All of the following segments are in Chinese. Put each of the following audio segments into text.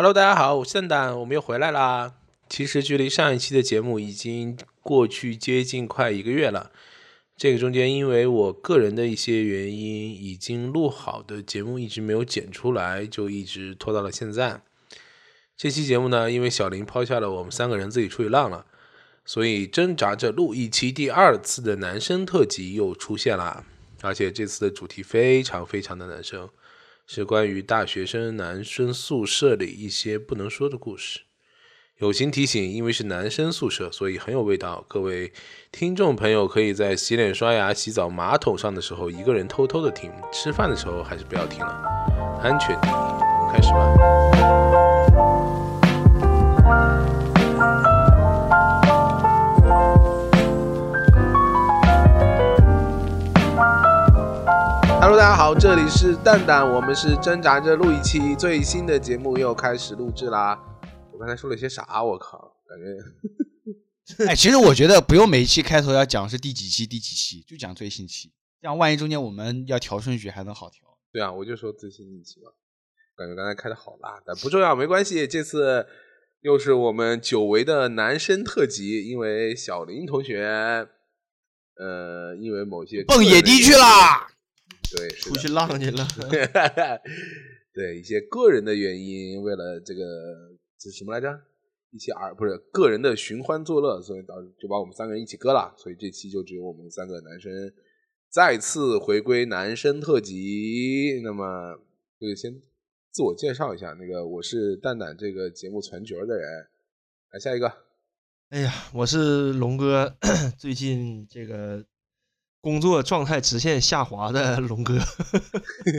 Hello，大家好，我是蛋蛋，我们又回来啦。其实距离上一期的节目已经过去接近快一个月了。这个中间因为我个人的一些原因，已经录好的节目一直没有剪出来，就一直拖到了现在。这期节目呢，因为小林抛下了我们三个人自己出去浪了，所以挣扎着录一期第二次的男生特辑又出现了，而且这次的主题非常非常的男生。是关于大学生男生宿舍里一些不能说的故事。友情提醒，因为是男生宿舍，所以很有味道。各位听众朋友，可以在洗脸、刷牙、洗澡、马桶上的时候一个人偷偷的听；吃饭的时候还是不要听了，安全第一。我们开始吧。Hello，大家好，这里是蛋蛋，我们是挣扎着录一期最新的节目，又开始录制啦。我刚才说了些啥？我靠，感觉……哎，其实我觉得不用每一期开头要讲是第几期第几期，就讲最新期，这样万一中间我们要调顺序还能好调。对啊，我就说最新一期嘛。感觉刚才开的好辣，但不重要，没关系。这次又是我们久违的男生特辑，因为小林同学，呃，因为某些蹦野地去啦。对，出去浪去了。对一些个人的原因，为了这个这是什么来着？一些而不是个人的寻欢作乐，所以导致就把我们三个人一起割了。所以这期就只有我们三个男生再次回归男生特辑。那么就先自我介绍一下，那个我是蛋蛋这个节目传角的人。来下一个。哎呀，我是龙哥，最近这个。工作状态直线下滑的龙哥，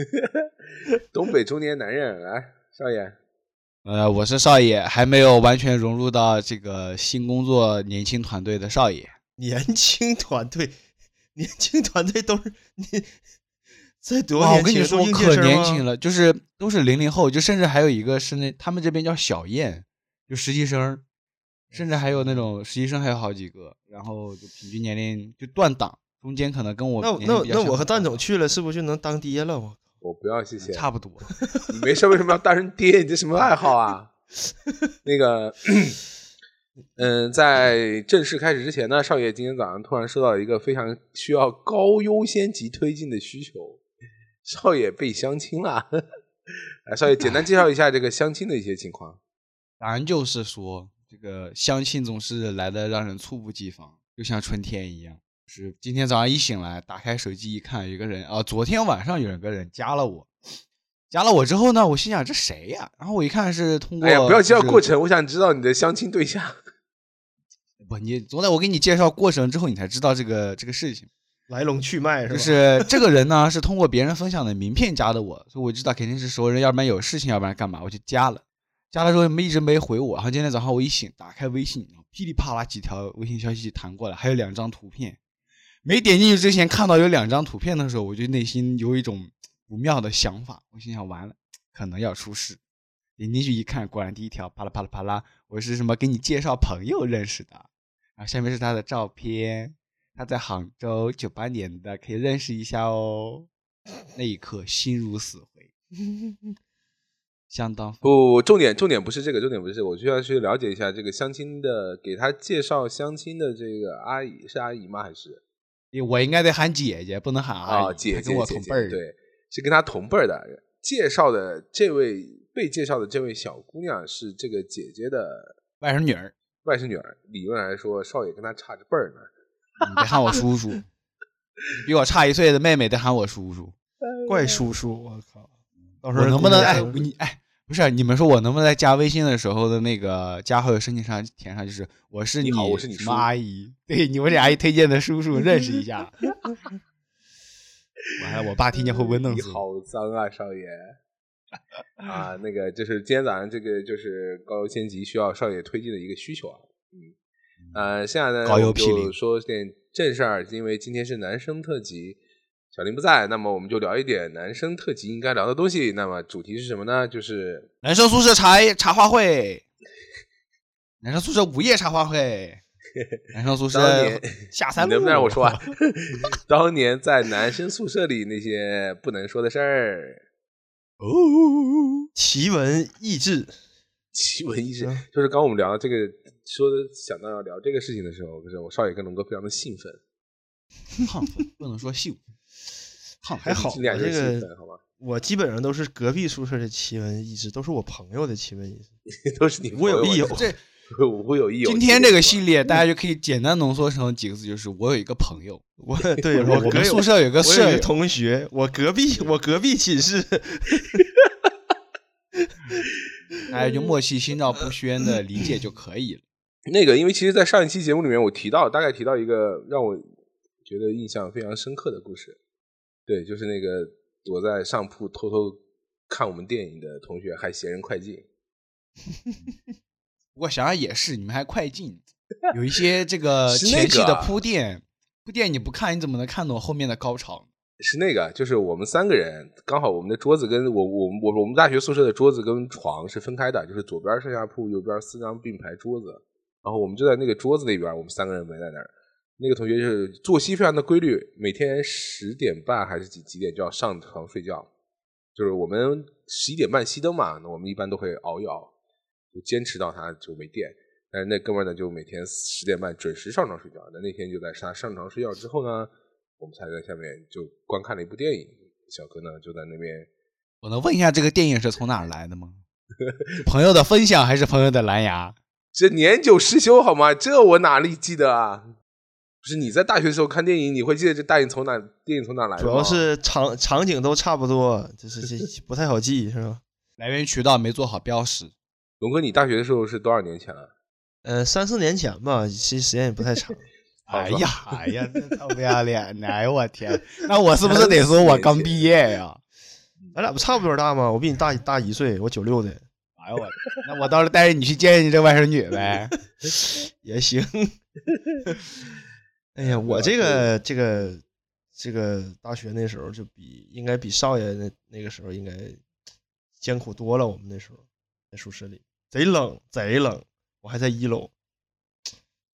东北中年男人来，少爷，呃，我是少爷，还没有完全融入到这个新工作年轻团队的少爷。年轻团队，年轻团队都是你在多我跟你说可年轻了，就是都是零零后，就甚至还有一个是那他们这边叫小燕，就实习生，甚至还有那种实习生还有好几个，然后就平均年龄就断档。中间可能跟我那那那我和蛋总去了，是不是就能当爹了？我我不要谢谢，差不多。你没事为什么要当人爹？你这什么爱好啊？那个，嗯，在正式开始之前呢，少爷今天早上突然收到一个非常需要高优先级推进的需求，少爷被相亲了。来，少爷简单介绍一下这个相亲的一些情况。当然就是说，这个相亲总是来的让人猝不及防，就像春天一样。是今天早上一醒来，打开手机一看，有个人啊，昨天晚上有个人加了我，加了我之后呢，我心想这谁呀？然后我一看是通过，哎呀，不要介绍过程，我想知道你的相亲对象。不，你总得我给你介绍过程之后，你才知道这个这个事情来龙去脉是吧？就是这个人呢，是通过别人分享的名片加的我，所以我知道肯定是熟人，要不然有事情，要不然干嘛，我就加了。加了之后没一直没回我，然后今天早上我一醒，打开微信，噼里啪啦几条微信消息弹过来，还有两张图片。没点进去之前看到有两张图片的时候，我就内心有一种不妙的想法。我心想完了，可能要出事。点进去一看，果然第一条啪啦啪啦啪啦，我是什么给你介绍朋友认识的。然后下面是他的照片，他在杭州九八年的，可以认识一下哦。那一刻心如死灰，相当不重点重点不是这个，重点不是我需要去了解一下这个相亲的，给他介绍相亲的这个阿姨是阿姨吗？还是？我应该得喊姐姐，不能喊啊姐姐，跟我同辈儿，对，是跟她同辈儿的。介绍的这位被介绍的这位小姑娘是这个姐姐的外甥女儿，外甥女儿。理论来说，少爷跟她差着辈儿呢，你得喊我叔叔。比我差一岁的妹妹得喊我叔叔，怪叔叔，我靠！到时候能不能哎你哎？不是你们说，我能不能在加微信的时候的那个加好友申请上填上，就是我是你好，我是你什么阿姨？对，你们俩阿姨推荐的叔叔，认识一下。完了，我爸听见会不会弄死？你好脏啊，少爷！啊，那个就是今天早上这个就是高优先级需要少爷推进的一个需求啊。嗯，呃，现在呢就说点正事儿，因为今天是男生特辑。小林不在，那么我们就聊一点男生特辑应该聊的东西。那么主题是什么呢？就是男生宿舍茶茶话会，男生宿舍午夜茶话会，男生宿舍 下三路。能不能让我说完？当年在男生宿舍里那些不能说的事儿。哦，奇闻异志，奇闻异事嗯，就是刚我们聊到这个，说的想到要聊这个事情的时候，就是我少爷跟龙哥非常的兴奋，亢奋不能说兴奋，亢奋还好你俩就是我这个，好吧？我基本上都是隔壁宿舍的奇闻异事，都是我朋友的奇闻异事。都是你我有亦有这 我有亦有。今天这个系列，大家就可以简单浓缩成几个字，就是我有一个朋友，我对我隔宿舍有个我有一个舍友，同学，我隔壁我隔壁寝室，大家就默契心照不宣的理解就可以了。那个，因为其实，在上一期节目里面，我提到大概提到一个让我觉得印象非常深刻的故事，对，就是那个躲在上铺偷偷看我们电影的同学还嫌人快进。不过想想也是，你们还快进，有一些这个前期的铺垫，铺垫你不看，你怎么能看懂后面的高潮？是那个，就是我们三个人，刚好我们的桌子跟我我我我们大学宿舍的桌子跟床是分开的，就是左边上下铺，右边四张并排桌子，然后我们就在那个桌子那边，我们三个人围在那儿。那个同学就是作息非常的规律，每天十点半还是几几点就要上床睡觉，就是我们十一点半熄灯嘛，那我们一般都会熬一熬，就坚持到他就没电。但是那哥们儿呢，就每天十点半准时上床睡觉。那那天就在他上床睡觉之后呢，我们才在下面就观看了一部电影。小哥呢就在那边，我能问一下这个电影是从哪儿来的吗？朋友的分享还是朋友的蓝牙？这年久失修好吗？这我哪里记得啊？不是你在大学的时候看电影，你会记得这大影从哪电影从哪来的吗？主要是场场景都差不多，就是 这不太好记，是吧？来源渠道没做好标识。龙哥，你大学的时候是多少年前了？呃，三四年前吧，其实时间也不太长。哎呀，哎呀，这臭不要脸的！哎呦我天，那我是不是得说我刚毕业呀？咱俩不差不多大吗？我比你大大一岁，我九六的，哎呦我，那我到时候带着你去见见你这外甥女呗。也行。哎呀，我这个这个这个大学那时候就比应该比少爷那那个时候应该艰苦多了。我们那时候在宿舍里贼冷贼冷，我还在一楼，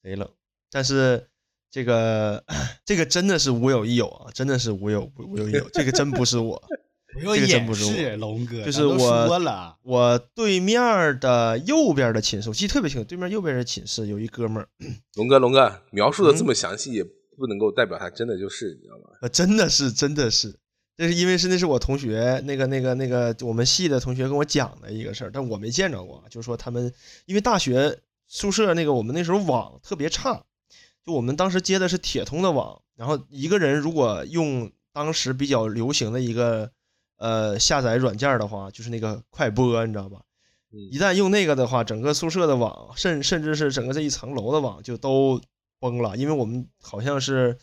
贼冷。但是这个 这个真的是无有亦有啊，真的是无有无有亦有，这个真不是我。不用这个真掩不是龙哥，就是我说了，我对面的右边的寝室，我记得特别清楚，对面右边的寝室有一哥们儿，龙哥，龙哥描述的嗯这么详细，也不能够代表他真的就是，你知道吗？呃，真的是，真的是，这是因为是那是我同学，那个那个那个我们系的同学跟我讲的一个事儿，但我没见着过。就是说他们因为大学宿舍那个我们那时候网特别差，就我们当时接的是铁通的网，然后一个人如果用当时比较流行的一个呃下载软件的话，就是那个快播，你知道吧？嗯一旦用那个的话，整个宿舍的网，甚甚至是整个这一层楼的网就都崩了，因为我们好像是，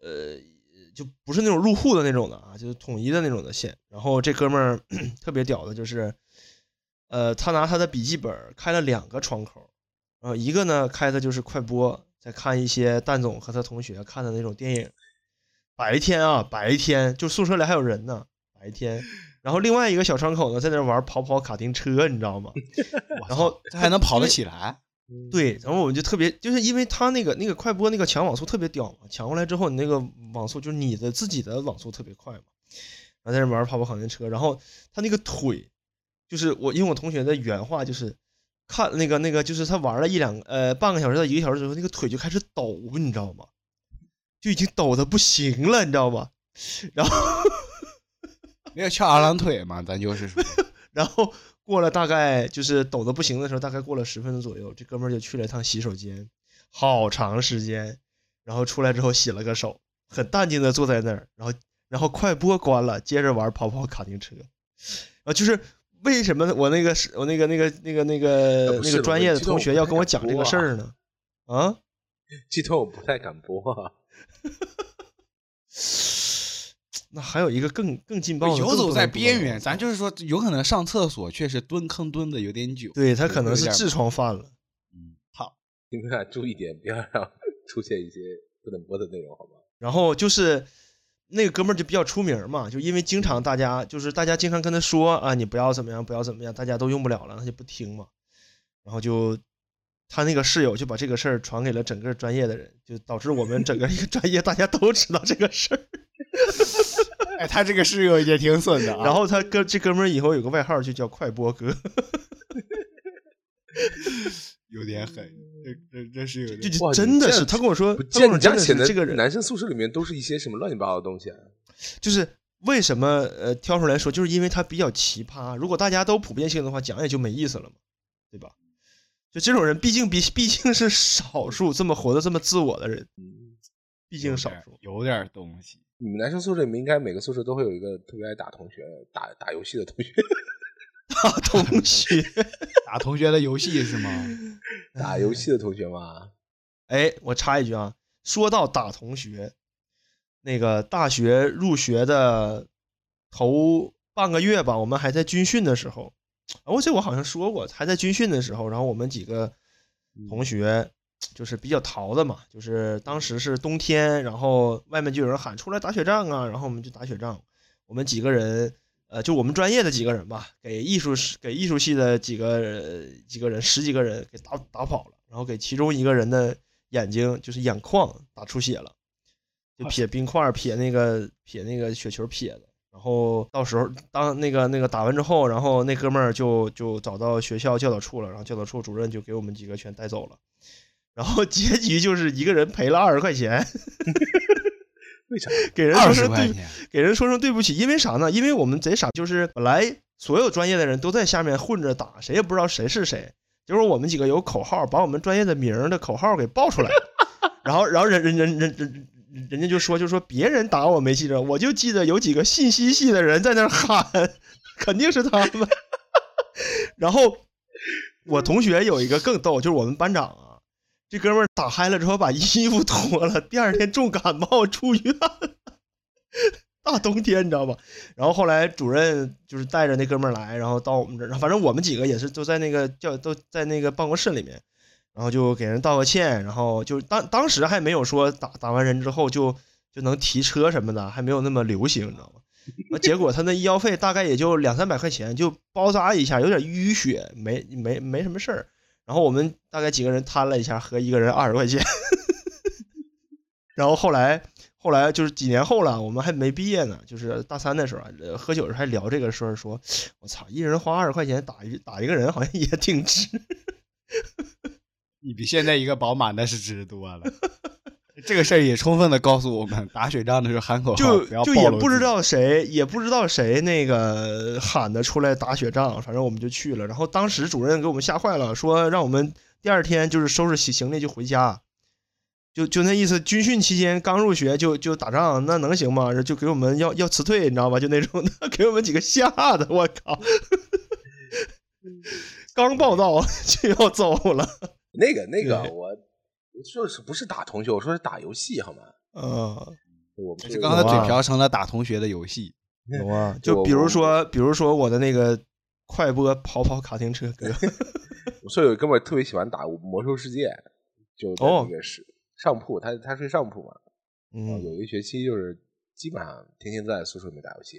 呃，就不是那种入户的那种的啊，就是统一的那种的线。然后这哥们儿 特别屌的就是，呃，他拿他的笔记本开了两个窗口，然后一个呢开的就是快播，在看一些蛋总和他同学看的那种电影。白天啊，白天就宿舍里还有人呢，白天。然后另外一个小窗口呢，在那玩跑跑卡丁车，你知道吗？然后他还能跑得起来？对，然后我们就特别，就是因为他那个那个快播那个抢网速特别屌嘛，抢过来之后，你那个网速就是你的自己的网速特别快嘛，然后在那玩跑跑卡丁车，然后他那个腿，就是我因为我同学的原话就是，看那个那个就是他玩了一两呃半个小时到一个小时之后，那个腿就开始抖，你知道吗？就已经抖的不行了，你知道吗？然后没有翘二郎腿嘛？咱就是说，然后过了大概就是抖的不行的时候，大概过了十分钟左右，这哥们儿就去了一趟洗手间，好长时间，然后出来之后洗了个手，很淡定的坐在那儿，然后然后快播关了，接着玩跑跑卡丁车，啊，就是为什么我那个是我那个那个那个那个那个专业的同学要跟我讲这个事儿呢？啊？这段我不太敢播啊。那还有一个更更劲爆的，游走在边缘，咱就是说，有可能上厕所确实蹲坑蹲的有点久。对他可能是痔疮犯了。嗯，好，你们俩注意点，不要让 出现一些不能播的内容，好吗？然后就是那个哥们儿就比较出名嘛，就因为经常大家就是大家经常跟他说啊，你不要怎么样，不要怎么样，大家都用不了了，他就不听嘛。然后就他那个室友就把这个事儿传给了整个专业的人，就导致我们整个一个专业大家都知道这个事儿。哎，他这个室友也挺损的啊。然后他哥这哥们儿以后有个外号就叫快播哥。有点狠，这这这是有点。就哇真的是，他跟我说，不他跟我说真的见你家写是这个，男生宿舍里面都是一些什么乱七八糟的东西啊？就是为什么呃挑出来说，就是因为他比较奇葩。如果大家都普遍性的话，讲也就没意思了嘛，对吧？就这种人，毕竟比毕竟是少数，这么活得这么自我的人，嗯，毕竟少有点数。有点东西。你们男生宿舍里面应该每个宿舍都会有一个特别爱打同学、打打游戏的同学，打同学，打同学的游戏是吗？打游戏的同学吗。哎，我插一句啊，说到打同学，那个大学入学的头半个月吧，我们还在军训的时候，啊我这我好像说过，还在军训的时候，然后我们几个同学就是比较淘的嘛，就是当时是冬天，然后外面就有人喊出来打雪仗啊，然后我们就打雪仗，我们几个人。呃，就我们专业的几个人吧，给艺术系给艺术系的几个几个人十几个人给打打跑了，然后给其中一个人的眼睛就是眼眶打出血了，就撇冰块儿撇那个撇那个雪球撇的，然后到时候当那个那个打完之后，然后那哥们儿就就找到学校教导处了，然后教导处主任就给我们几个全带走了，然后结局就是一个人赔了二十块钱，为啥？给人说声对给人说声对不起，因为啥呢？因为我们贼傻，就是本来所有专业的人都在下面混着打，谁也不知道谁是谁。结果我们几个有口号，把我们专业的名的口号给报出来，然后然后人人人人人人家就说就说别人打我没记着，我就记得有几个信息系的人在那喊，肯定是他们。然后我同学有一个更逗，就是我们班长啊，这哥们儿打嗨了之后把衣服脱了，第二天重感冒住院。大冬天你知道吧？然后后来主任就是带着那哥们儿来，然后到我们这儿，反正我们几个也是都在那个教都在那个办公室里面，然后就给人道个歉，然后就当当时还没有说打打完人之后就就能提车什么的，还没有那么流行，你知道吗？那结果他那医药费大概也就两三百块钱，就包扎一下，有点淤血，没没没什么事儿。然后我们大概几个人摊了一下，合一个人二十块钱。然后后来后来就是几年后了，我们还没毕业呢，就是大三的时候，喝酒的时候还聊这个事儿，说我操，一人花二十块钱打一打一个人，好像也挺值。你比现在一个宝马那是值多了。这个事儿也充分的告诉我们，打雪仗的时候喊口号，就就也不知道谁，也不知道谁那个喊的出来打雪仗，反正我们就去了。然后当时主任给我们吓坏了，说让我们第二天就是收拾行行李就回家，就就那意思。军训期间刚入学就就打仗，那能行吗？就给我们要要辞退，你知道吧？就那种的，给我们几个吓的，我靠！刚报道就要走了，那个那个我我说的是不是打同学？我说是打游戏好吗？嗯。我们就是刚才嘴瓢成了打同学的游戏。有啊，就比如说，比如说我的那个快播跑跑卡丁车哥，我舍友哥们特别喜欢打魔兽世界，就那个是上铺，他他睡上铺嘛，然后嗯，有一学期就是基本上天天在宿舍里面打游戏。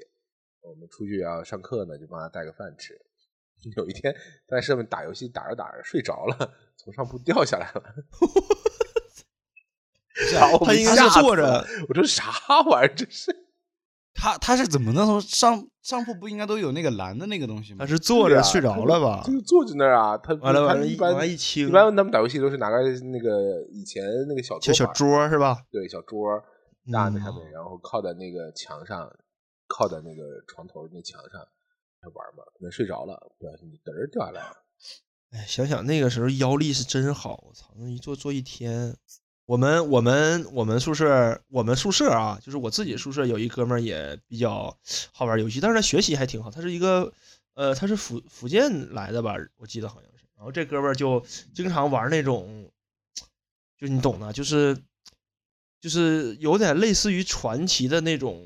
我们出去要上课呢，就帮他带个饭吃。有一天在上面打游戏，打着打着睡着了，从上铺掉下来了。他应该是坐着，我说啥玩意儿？这是他他是怎么能从上上铺不应该都有那个蓝的那个东西吗？他是坐着睡着了吧他？就坐在那儿啊。他完了完了，一般一清一，般他们打游戏都是拿个那个以前那个小小小桌是吧？对，小桌儿搭在嗯上面，然后靠在那个墙上，靠在那个床头那墙上他玩嘛。可能睡着了，不小心就嘚儿掉下来了。哎，想想那个时候腰力是真好，我操，那一坐坐一天。我们我们我们宿舍我们宿舍啊，就是我自己宿舍有一哥们儿也比较好玩游戏，但是他学习还挺好，他是一个呃他是福福建来的吧，我记得好像是。然后这哥们儿就经常玩那种，就你懂的，就是就是有点类似于传奇的那种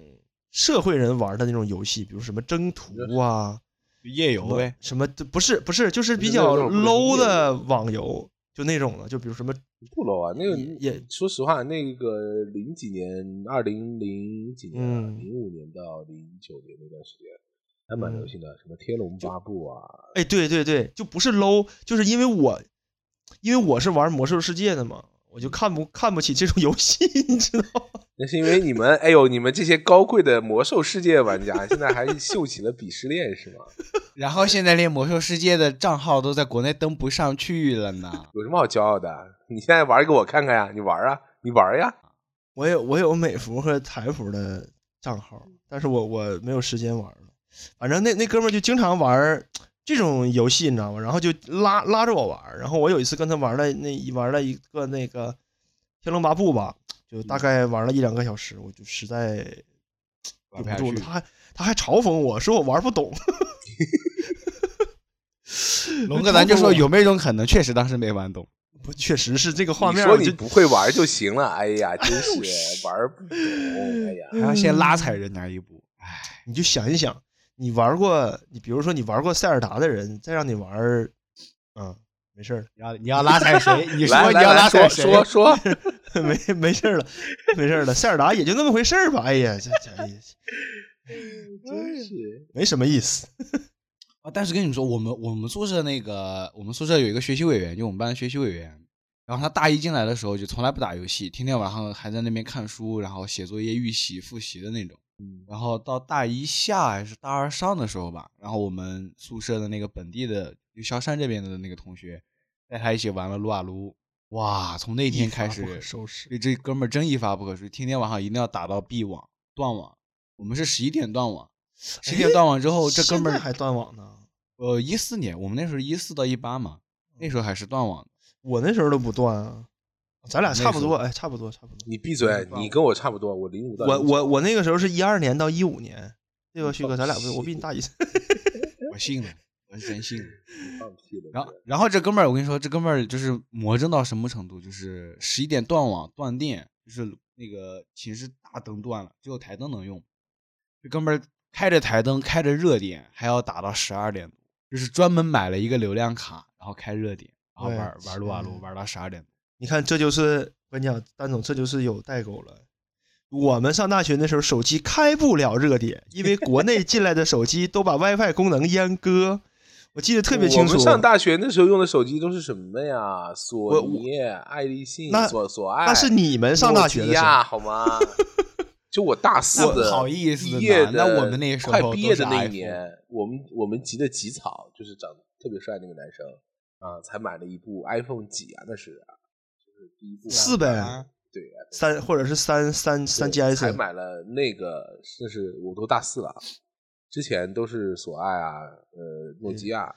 社会人玩的那种游戏，比如什么征途啊，夜游呗。什么不是不是，就是比较 low 的网游，就那种的，就比如什么不 low 啊，那个也也说实话，那个零几年，二零零几年零五年到零九年那段时间，还蛮流嗯行的，什么《天龙八部》啊，哎，对对对，就不是 low，就是因为我因为我是玩魔兽世界的嘛，我就看不看不起这种游戏，你知道吗？那是因为你们，哎呦，你们这些高贵的魔兽世界玩家，现在还秀起了鄙视链，是吗？然后现在连魔兽世界的账号都在国内登不上去了呢。有什么好骄傲的？你现在玩给我看看呀！你玩啊，你玩呀！我有我有美服和台服的账号，但是我我没有时间玩了。反正那那哥们儿就经常玩这种游戏，你知道吗？然后就拉拉着我玩。然后我有一次跟他玩了那一玩了一个那个《天龙八部》吧，就大概玩了一两个小时，我就实在忍不住了。他还他还嘲讽我说我玩不懂。龙哥，咱就说有没有一种可能，确实当时没玩懂。不，确实是这个画面说你就不会玩就行了。哎呀，真是玩不懂。哎呀，还要先拉踩人家一步。哎你就想一想，你玩过，你比如说你玩过塞尔达的人，再让你玩，嗯，没事儿你要你要拉踩谁？你说你要拉踩谁？说说，了，没没事儿了，没事儿了。塞尔达也就那么回事儿吧。哎呀，这这哎呀 真是没什么意思。啊，但是跟你们说，我们我们宿舍那个，我们宿舍有一个学习委员，就我们班的学习委员。然后他大一进来的时候就从来不打游戏，天天晚上还在那边看书，然后写作业、预习、复习的那种。然后到大一下还是大二上的时候吧，然后我们宿舍的那个本地的，就萧山这边的那个同学，带他一起玩了撸啊撸。哇，从那天开始收拾。对，这哥们儿真一发不可收拾，天天晚上一定要打到闭网断网。我们是十一点断网，十一点断网之后，这哥们儿还断网呢。呃一四年，我们那时候一四到一八嘛，那时候还是断网的。我那时候都不断啊，咱俩差不多，哎，差不多，差不多。你闭嘴，你跟我差不多，我零五到我05我我那个时候是一二年到一五年，对吧，旭哥？咱俩不，我比你大一岁。我信了，我是真信了。放屁了。然后，然后这哥们儿，我跟你说，这哥们儿就是魔怔到什么程度？就是十一点断网断电，就是那个寝室大灯断了，只有台灯能用。这哥们儿开着台灯，开着热点，还要打到十二点多，就是专门买了一个流量卡，然后开热点，然后玩哎玩撸啊撸，玩到十二点多。你看，这就是我跟你讲，丹总，这就是有代沟了。我们上大学那时候，手机开不了热点，因为国内进来的手机都把 WiFi 功能阉割。我记得特别清楚。我们上大学那时候用的手机都是什么呀？索尼、爱立信、那索索爱，那是你们上大学的时候，呀，好吗？就我大四的，那不好意思毕业呢那我们那时候快毕业的那一年，我们我们级的吉草，就是长得特别帅那个男生啊，才买了一部 iPhone 几啊？那是啊，四呗，对，三或者是三三三 GS，还买了那个，那是我都大四了，之前都是索爱啊，呃，诺基亚。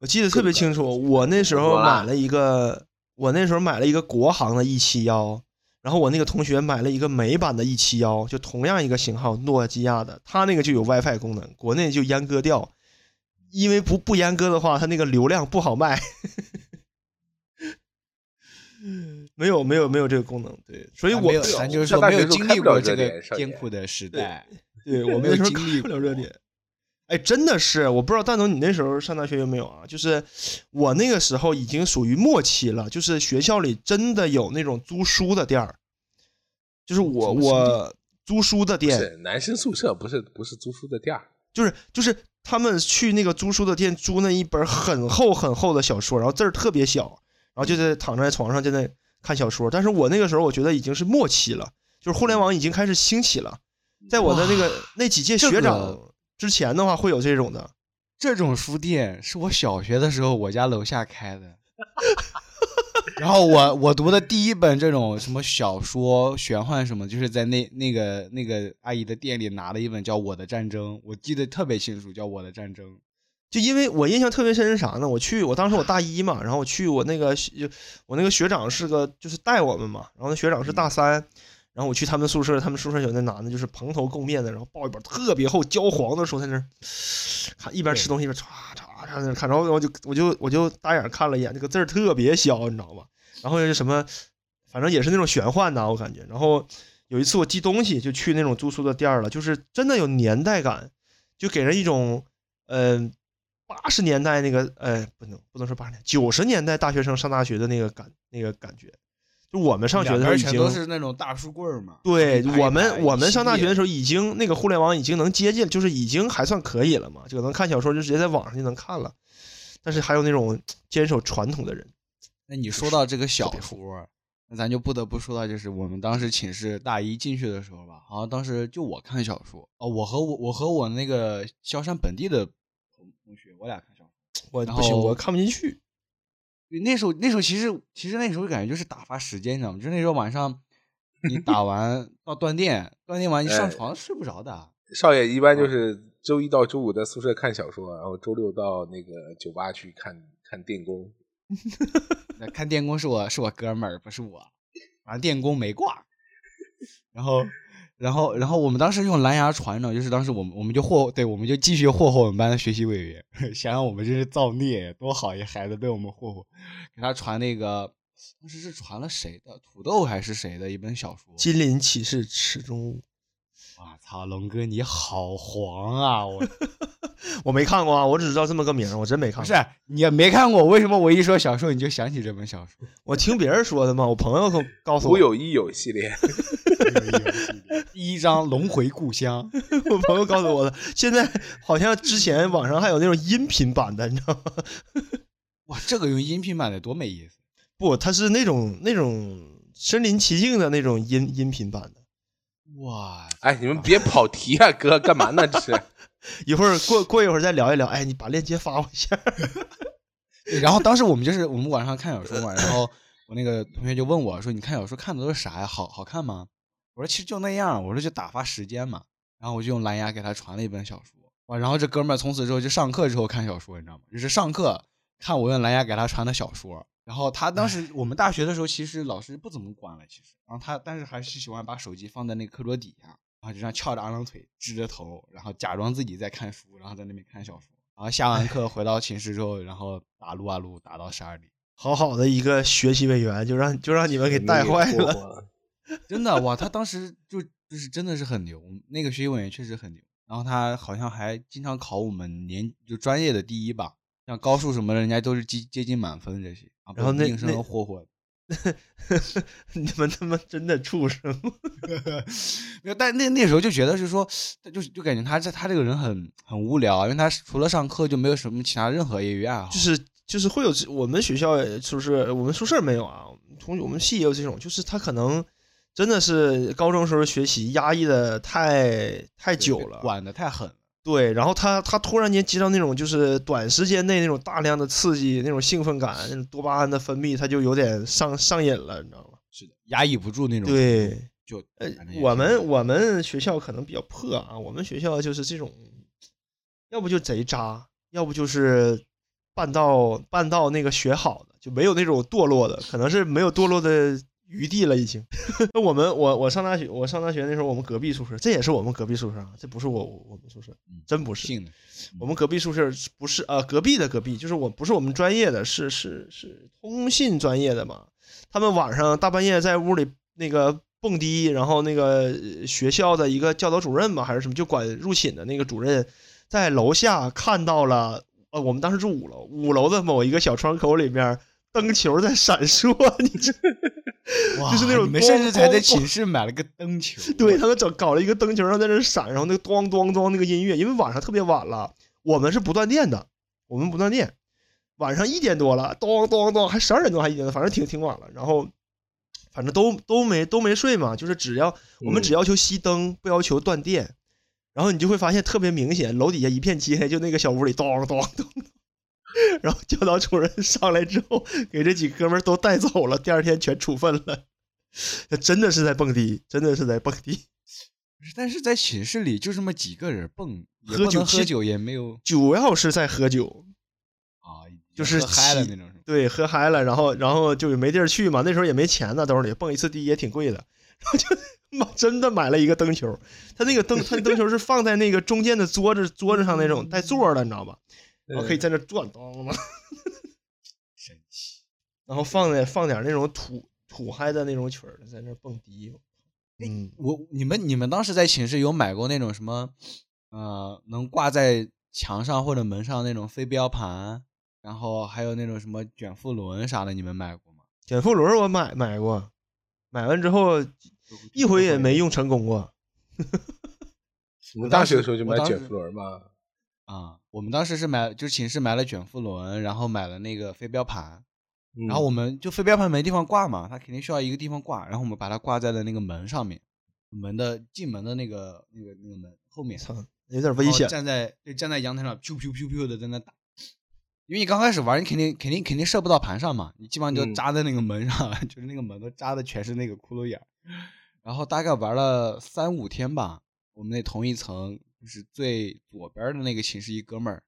我记得特别清楚，我那时候买了一个，我那时候买了一个国行的 E 七幺，然后我那个同学买了一个美版的 E 七幺，就同样一个型号，诺基亚的，它那个就有 WiFi 功能，国内就阉割掉，因为不不阉割的话，它那个流量不好卖。没有没有没有这个功能，对，所以我咱没有，咱就是没有经历过这个艰苦的时代。对我们 没有那时候经历过不了热点。哎，真的是，我不知道蛋总你那时候上大学有没有啊？就是我那个时候已经属于末期了，就是学校里真的有那种租书的店儿，就是我我租书的店，是男生宿舍，不是不是租书的店儿。就是就是他们去那个租书的店租那一本很厚很厚的小说，然后字儿特别小，然后就在躺在床上就在看小说。但是我那个时候我觉得已经是末期了，就是互联网已经开始兴起了，在我的那个那几届学长之前的话会有这种的。这种书店是我小学的时候我家楼下开的，然后我我读的第一本这种什么小说、玄幻什么，就是在那那个那个阿姨的店里拿了一本叫《我的战争》，我记得特别清楚，叫《我的战争》。就因为我印象特别深是啥呢？我去，我当时我大一嘛，然后我去我那个学我那个学长是个就是带我们嘛，然后那学长是大三，然后我去他们宿舍，他们宿舍有那男的，就是蓬头垢面的，然后抱一本特别厚焦黄的书在那儿看，一边吃东西一边唰唰唰在那儿看，然后我就我就我就大眼看了一眼，那个字儿特别小，你知道吗？然后是什么，反正也是那种玄幻的啊，我感觉。然后有一次我寄东西就去那种住宿的店儿了，就是真的有年代感，就给人一种嗯。八十年代那个，哎，不能不能说八十年，九十年代大学生上大学的那个感那个感觉，就我们上学的时候已经全都是那种大书柜儿嘛。对我们我们上大学的时候，已经那个互联网已经能接近，就是已经还算可以了嘛，就可能看小说就直接在网上就能看了，但是还有那种坚守传统的人，那你说到这个小说，那咱就不得不说到，就是我们当时寝室大一进去的时候吧，好像当时就我看小说哦，我和我我和我那个萧山本地的我俩看小说。我不行，我看不进去。那时候那时候其实其实那时候感觉就是打发时间，你知道吗？就是那时候晚上你打完到断电，断电完你上哎床睡不着的。少爷一般就是周一到周五在宿舍看小说，然后周六到那个酒吧去看看电工。那看电工是我是我哥们儿，不是我，反正电工没挂。然后，然后，然后我们当时用蓝牙传呢，就是当时我们我们就霍，对，我们就继续霍霍我们班的学习委员，想想我们真是造孽，多好一孩子被我们霍霍，给他传那个当时是传了谁的土豆还是谁的一本小说？金鳞启示池中物，操，龙哥你好黄啊！我 我没看过啊，我只知道这么个名儿，我真没看过。不是你也没看过，为什么我一说小说你就想起这本小说？我听别人说的嘛，我朋友告告诉古我，有一有系列，第一章龙回故乡，我朋友告诉我的。现在好像之前网上还有那种音频版的，你知道吗？哇，这个用音频版的多没意思。不，它是那种那种身临其境的那种音音频版的。哇，哎，你们别跑题啊，哥，干嘛呢？这是 一会儿过过一会儿再聊一聊。哎，你把链接发我一下。对 然后当时我们就是我们晚上看小说嘛，然后我那个同学就问我说：“你看小说看的都是啥呀？好好看吗？”我说：“其实就那样。”我说：“就打发时间嘛。”然后我就用蓝牙给他传了一本小说。哇，然后这哥们儿从此之后就上课之后看小说，你知道吗？就是上课看我用蓝牙给他传的小说。然后他当时我们大学的时候，其实老师不怎么管了，其实，然后他但是还是喜欢把手机放在那个课桌底下，然后就这样翘着二郎腿，支着头，然后假装自己在看书，然后在那边看小说。然后下完课回到寝室之后，然后打撸啊撸打到十二点，好好的一个学习委员，就让就让你们给带坏了。了。真的哇！他当时就就是真的是很牛，那个学习委员确实很牛。然后他好像还经常考我们年就专业的第一吧，像高数什么的，人家都是接接近满分这些。然后那应声那和霍霍，你们他妈真的畜生！没有，但那那时候就觉得是说，就就感觉他这他这个人很很无聊，因为他除了上课就没有什么其他任何业余爱好。就是就是会有我们学校也就是我们宿舍没有啊，同学我们系也有这种，就是他可能真的是高中时候学习压抑的太太久了，管的太狠了。对，然后他他突然间接到那种就是短时间内那种大量的刺激，那种兴奋感，那种多巴胺的分泌，他就有点上上瘾了，你知道吗？是的，压抑不住那种。，对，就呃我们我们学校可能比较破啊，我们学校就是这种，要不就贼渣，要不就是半道半道那个学好的，就没有那种堕落的，可能是没有堕落的余地了已经。那我们我我上大学我上大学那时候，我们隔壁宿舍，这也是我们隔壁宿舍啊，这不是我我们宿舍，嗯真不是。我们隔壁宿舍不是呃隔壁的隔壁，就是我不是我们专业的，是是是通信专业的嘛。他们晚上大半夜在屋里那个蹦迪，然后那个呃学校的一个教导主任嘛还是什么，就管入寝的那个主任，在楼下看到了，呃，我们当时住五楼，五楼的某一个小窗口里面灯球在闪烁，你这哇就是那种你们甚至才在寝室买了个灯球。对他们整搞了一个灯球，然后在那闪，然后那个咣咣咣那个音乐，因为晚上特别晚了，我们是不断电的，我们不断电，晚上一点多了，咚咚咚，还十二点多还一点多，反正挺挺晚了，然后反正都都没都没睡嘛，就是只要我们只要求熄灯，不要求断电，然后你就会发现特别明显，楼底下一片漆黑，就那个小屋里咚咚咚。然后教导主任上来之后，给这几哥们儿都带走了，第二天全处分了。他真的是在蹦迪，真的是在蹦迪。但是在寝室里就这么几个人蹦，喝酒喝酒，也没有主要是在喝酒，啊，就是喝嗨了那种是？对，喝嗨了，然后然后就没地儿去嘛，那时候也没钱呢，兜里蹦一次迪也挺贵的，然后就妈真的买了一个灯球，他那个灯，他灯球是放在那个中间的桌子桌子上那种带座的，你知道吧？然后可以在那转，咚咚，神奇。然后放点放点那种土土嗨的那种曲儿，在那蹦迪。嗯，我你们你们当时在寝室有买过那种什么，呃，能挂在墙上或者门上那种飞镖盘，然后还有那种什么卷腹轮啥的，你们买过吗？卷腹轮我买买过，买完之后一回也没用成功过。我们大学的时候就买卷腹轮嘛，啊，我们当时是买，就是寝室买了卷腹轮，然后买了那个飞镖盘，然后我们就飞镖盘没地方挂嘛，它肯定需要一个地方挂，然后我们把它挂在了那个门上面，门的进门的那个那个那个门后面，操，有点危险。站在对站在阳台上，噗噗噗噗的在那打。因为你刚开始玩，你肯定肯定肯定射不到盘上嘛，你基本上就扎在那个门上，就是那个门都扎的全是那个窟窿眼儿。然后大概玩了三五天吧，我们那同一层就是最左边的那个寝室一哥们儿，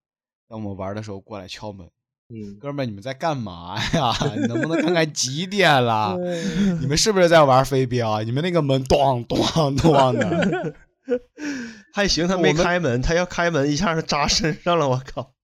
在我们玩的时候过来敲门，嗯，哥们儿你们在干嘛呀？你能不能看看几点了？你们是不是在玩飞镖？你们那个门咚咚咚的，还行，他没开门，他要开门一下就扎身上了，我靠！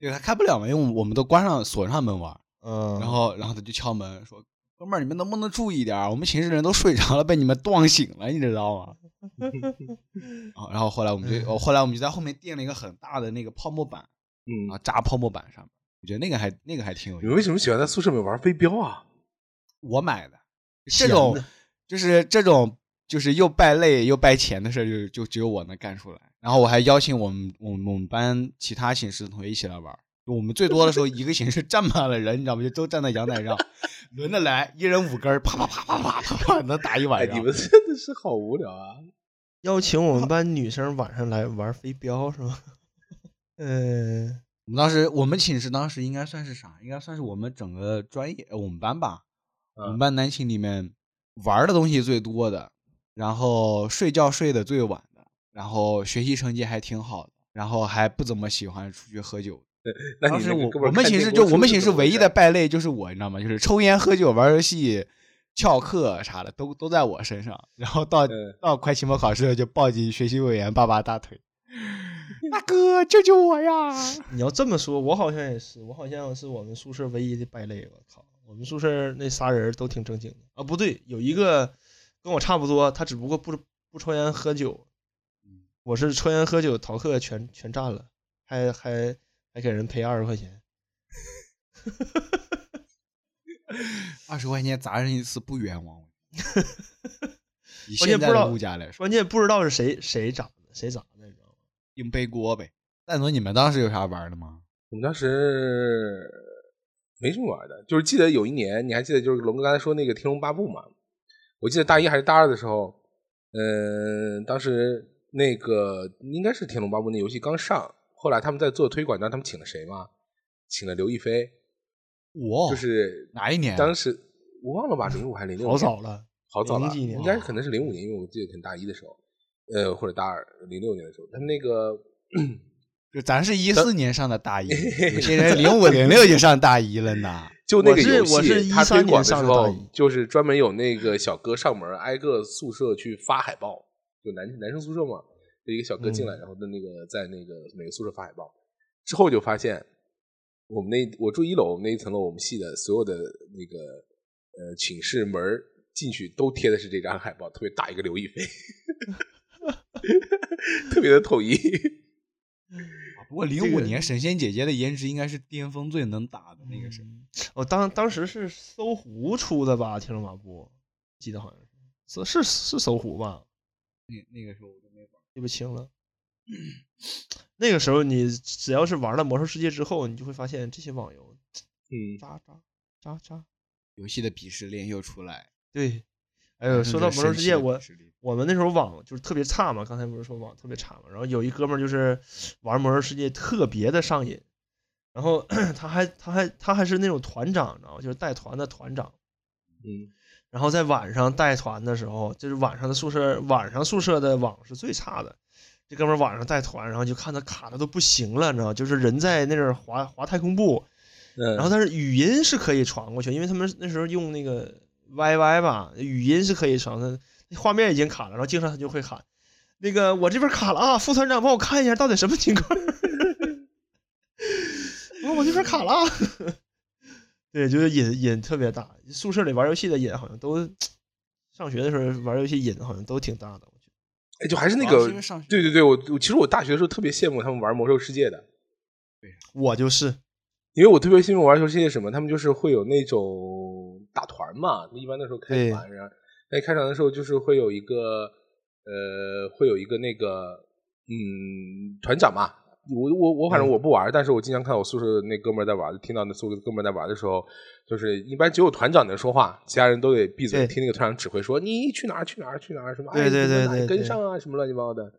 对他开不了嘛，因为我们都关上锁上门玩，嗯，然后然后他就敲门说：“哥们儿，你们能不能注意点？我们寝室人都睡着了，被你们撞醒了，你知道吗？” 然后后来我们就，后来我们就在后面垫了一个很大的那个泡沫板，嗯，啊，扎泡沫板上面，我觉得那个还那个还挺有意思。你们为什么喜欢在宿舍里面玩飞镖啊？我买的，这种就是这种就是又败类又败钱的事儿，就就只有我能干出来。然后我还邀请我们我们我们班其他寝室的同学一起来玩。我们最多的时候，一个寝室站满了人，你知道吗？就都站在阳台上，轮着来，一人五根，啪啪啪啪啪啪啪，能打一晚上。你们真的是好无聊啊！邀请我们班女生晚上来玩飞镖是吗？嗯，我们当时我们寝室当时应该算是啥？应该算是我们整个专业，我们班吧，我们班男寝里面玩的东西最多的，然后睡觉睡得最晚的，然后学习成绩还挺好的，然后还不怎么喜欢出去喝酒。当时我我们寝室就我们寝室唯一的败类就是我，你知道吗？就是抽烟、喝酒、玩游戏、翘课啥的都都在我身上。然后到到快期末考试了，就抱紧学习委员爸爸大腿，大哥救救我呀！你要这么说，我好像也是，我好像是我们宿舍唯一的败类。我靠，我们宿舍那仨人都挺正经的啊。不对，有一个跟我差不多，他只不过不不抽烟喝酒，我是抽烟喝酒逃课全全占了，还还。还给人赔二十块钱，二十块钱砸人一次不冤枉。关键不知道物价来说，关键不知道是谁谁砸的，谁砸的，你知道吗？硬背锅呗。蛋总，你们当时有啥玩的吗？我们当时没什么玩的，就是记得有一年，你还记得就是龙哥刚才说那个《天龙八部》吗？我记得大一还是大二的时候，嗯，当时那个应该是《天龙八部》那游戏刚上。后来他们在做推广，你知道他们请了谁吗？请了刘亦菲。哇，就是哪一年？当时我忘了吧，零五还是零六？好早了，好早了，应该可能是零五年，因为我记得可能大一的时候，呃，或者大二，零六年的时候，他们那个 就咱是一四年上的大一，有些人零五零六就上大一了呢。就那个游戏，他推广的时候，就是专门有那个小哥上门，挨个宿舍去发海报，就男男生宿舍嘛。一个小哥进来，然后的那个在那个每个宿舍发海报，之后就发现我们那我住一楼那一层楼，我们系的所有的那个呃寝室门进去都贴的是这张海报，特别大一个刘亦菲，特别的统一。不过零五年神仙姐姐的颜值应该是巅峰最能打的那个是，哦，当当时是搜狐出的吧？天龙八部，记得好像是是是是搜狐吧？那那个时候。记不清了。那个时候，你只要是玩了《魔兽世界》之后，你就会发现这些网游，嗯，渣渣渣渣，游戏的鄙视链又出来。对，哎呦，说到《魔兽世界》，我我们那时候网就是特别差嘛。刚才不是说网特别差嘛？然后有一哥们儿就是玩《魔兽世界》特别的上瘾，然后 他还他还他还是那种团长，你知道吗？就是带团的团长。嗯。然后在晚上带团的时候，就是晚上的宿舍，晚上宿舍的网是最差的。这哥们晚上带团，然后就看他卡的都不行了，你知道吗？就是人在那儿滑滑太空步，然后但是语音是可以传过去，因为他们那时候用那个 YY 吧，语音是可以传的。画面已经卡了，然后经常他就会喊：“那个我这边卡了啊，副团长帮我看一下到底什么情况。”我我这边卡了。对，就是瘾瘾特别大，宿舍里玩游戏的瘾好像都，上学的时候玩游戏瘾好像都挺大的，我觉得。哎，就还是那个，对对对，我我其实我大学的时候特别羡慕他们玩魔兽世界的，对我就是，因为我特别羡慕玩魔兽世界什么，他们就是会有那种打团嘛，一般的时候开团，然后在开场的时候就是会有一个，呃，会有一个那个，嗯，团长嘛。我我我反正嗯我不玩，但是我经常看我宿舍那哥们儿在玩，听到那宿舍哥们儿在玩的时候，就是一般只有团长能说话，其他人都得闭嘴，听那个团长指挥说你去哪儿去哪儿去哪儿什么，对对对对对跟上啊什么乱七八糟的。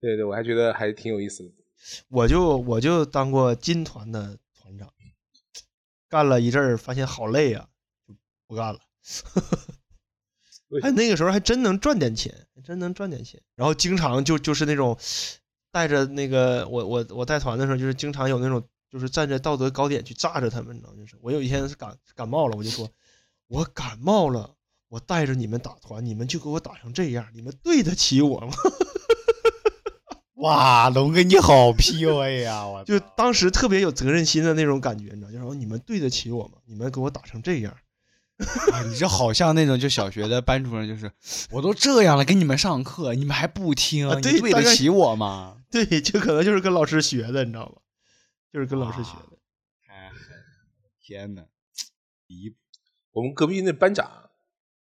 对对，我还觉得还挺有意思的。我就我就当过金团的团长，干了一阵儿，发现好累啊，就不干了。哎，那个时候还真能赚点钱，真能赚点钱。然后经常就就是那种带着那个我我我带团的时候，就是经常有那种就是站在道德高点去炸着他们，你知道？就是我有一天是感感冒了，我就说我感冒了，我带着你们打团，你们就给我打成这样，你们对得起我吗？哇，龙哥你好 PUA 呀！我就当时特别有责任心的那种感觉，你知道，就是说你们对得起我吗？你们给我打成这样，啊你这好像那种就小学的班主任，就是我都这样了，给你们上课，你们还不听，啊你对得起我吗？对，就可能就是跟老师学的，你知道吗？就是跟老师学的。太狠了！天哪，离谱！我们隔壁那班长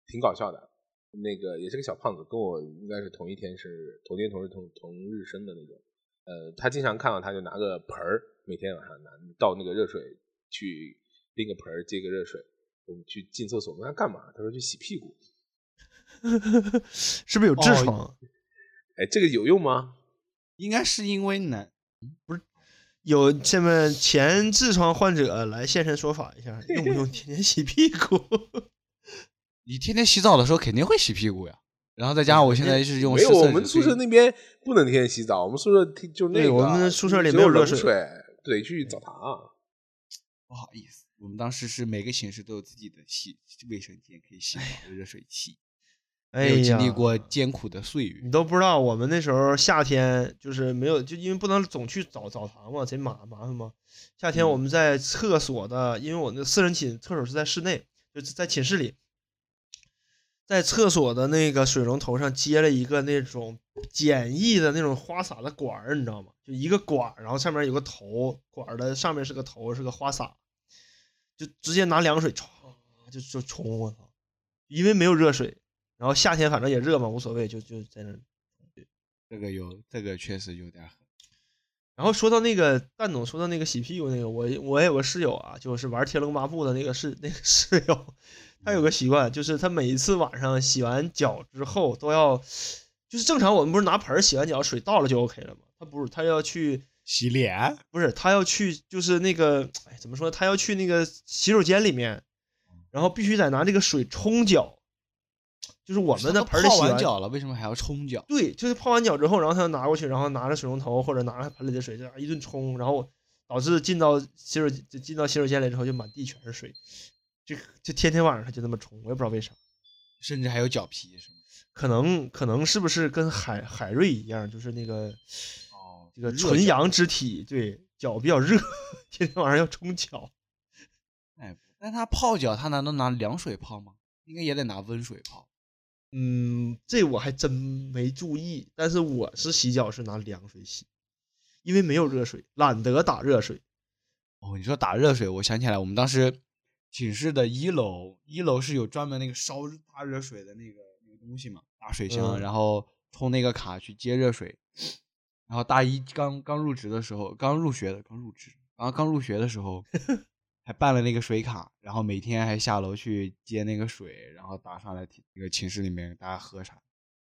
挺搞笑的，那个也是个小胖子，跟我应该是同一天是同天同日同同日生的那种。呃，他经常看到他就拿个盆儿，每天晚上拿倒那个热水去拎个盆儿接个热水，我们去进厕所，问他干嘛？他说去洗屁股。是不是有痔哦疮？哎，这个有用吗？应该是因为男，有这么前痔疮患者来现身说法一下，用不用天天洗屁股？你天天洗澡的时候肯定会洗屁股呀。然后再加上我现在是用没有，我们宿舍那边不能天天洗澡，我们宿舍就那个，我们宿舍里没有热水冷水，得去澡堂。不好意思，我们当时是每个寝室都有自己的洗卫生间可以洗澡的热水器，没有经历过艰苦的岁月你。都不知道，我们那时候夏天就是没有，就因为不能总去澡澡堂嘛，贼麻麻烦嘛。夏天我们在厕所的，因为我那四人寝厕所是在室内，就是在寝室里，在厕所的那个水龙头上接了一个那种简易的那种花洒的管儿，你知道吗？就一个管儿，然后上面有个头，管儿的上面是个头，是个花洒，就直接拿凉水唰就就冲，我操！因为没有热水，然后夏天反正也热嘛，无所谓，就就在那。这个有，这个确实有点狠。然后说到那个蛋总，说到那个洗屁股那个，我我有个室友啊，就是玩《天龙八部》的那个室那个 室友，他有个习惯，就是他每一次晚上洗完脚之后都要，就是正常我们不是拿盆儿洗完脚水倒了就 OK 了吗？他不是，他要去，洗脸，不是他要去，就是那个，哎，怎么说？他要去那个洗手间里面，然后必须得拿这个水冲脚，就是我们的盆儿里洗完完脚了，为什么还要冲脚？对，就是泡完脚之后，然后他就拿过去，然后拿着水龙头或者拿着盆里的水，这样一顿冲，然后导致进到洗手就进到洗手间里之后，就满地全是水，就就天天晚上他就那么冲，我也不知道为啥，甚至还有脚皮，是吗？可能可能是不是跟海海瑞一样，就是那个哦这个纯阳之体，对脚比较热，天天晚上要冲脚。哎，那他泡脚，他难道拿凉水泡吗？应该也得拿温水泡。嗯，这我还真没注意，但是我是洗脚是拿凉水洗，因为没有热水，懒得打热水。哦，你说打热水，我想起来，我们当时寝室的一楼，一楼是有专门那个烧大热水的那个那个东西嘛，大水箱，嗯然后充那个卡去接热水。然后大一刚刚入职的时候，刚入学的，刚入职，然后刚入学的时候，还办了那个水卡，然后每天还下楼去接那个水，然后打上来那个寝室里面大家喝茶。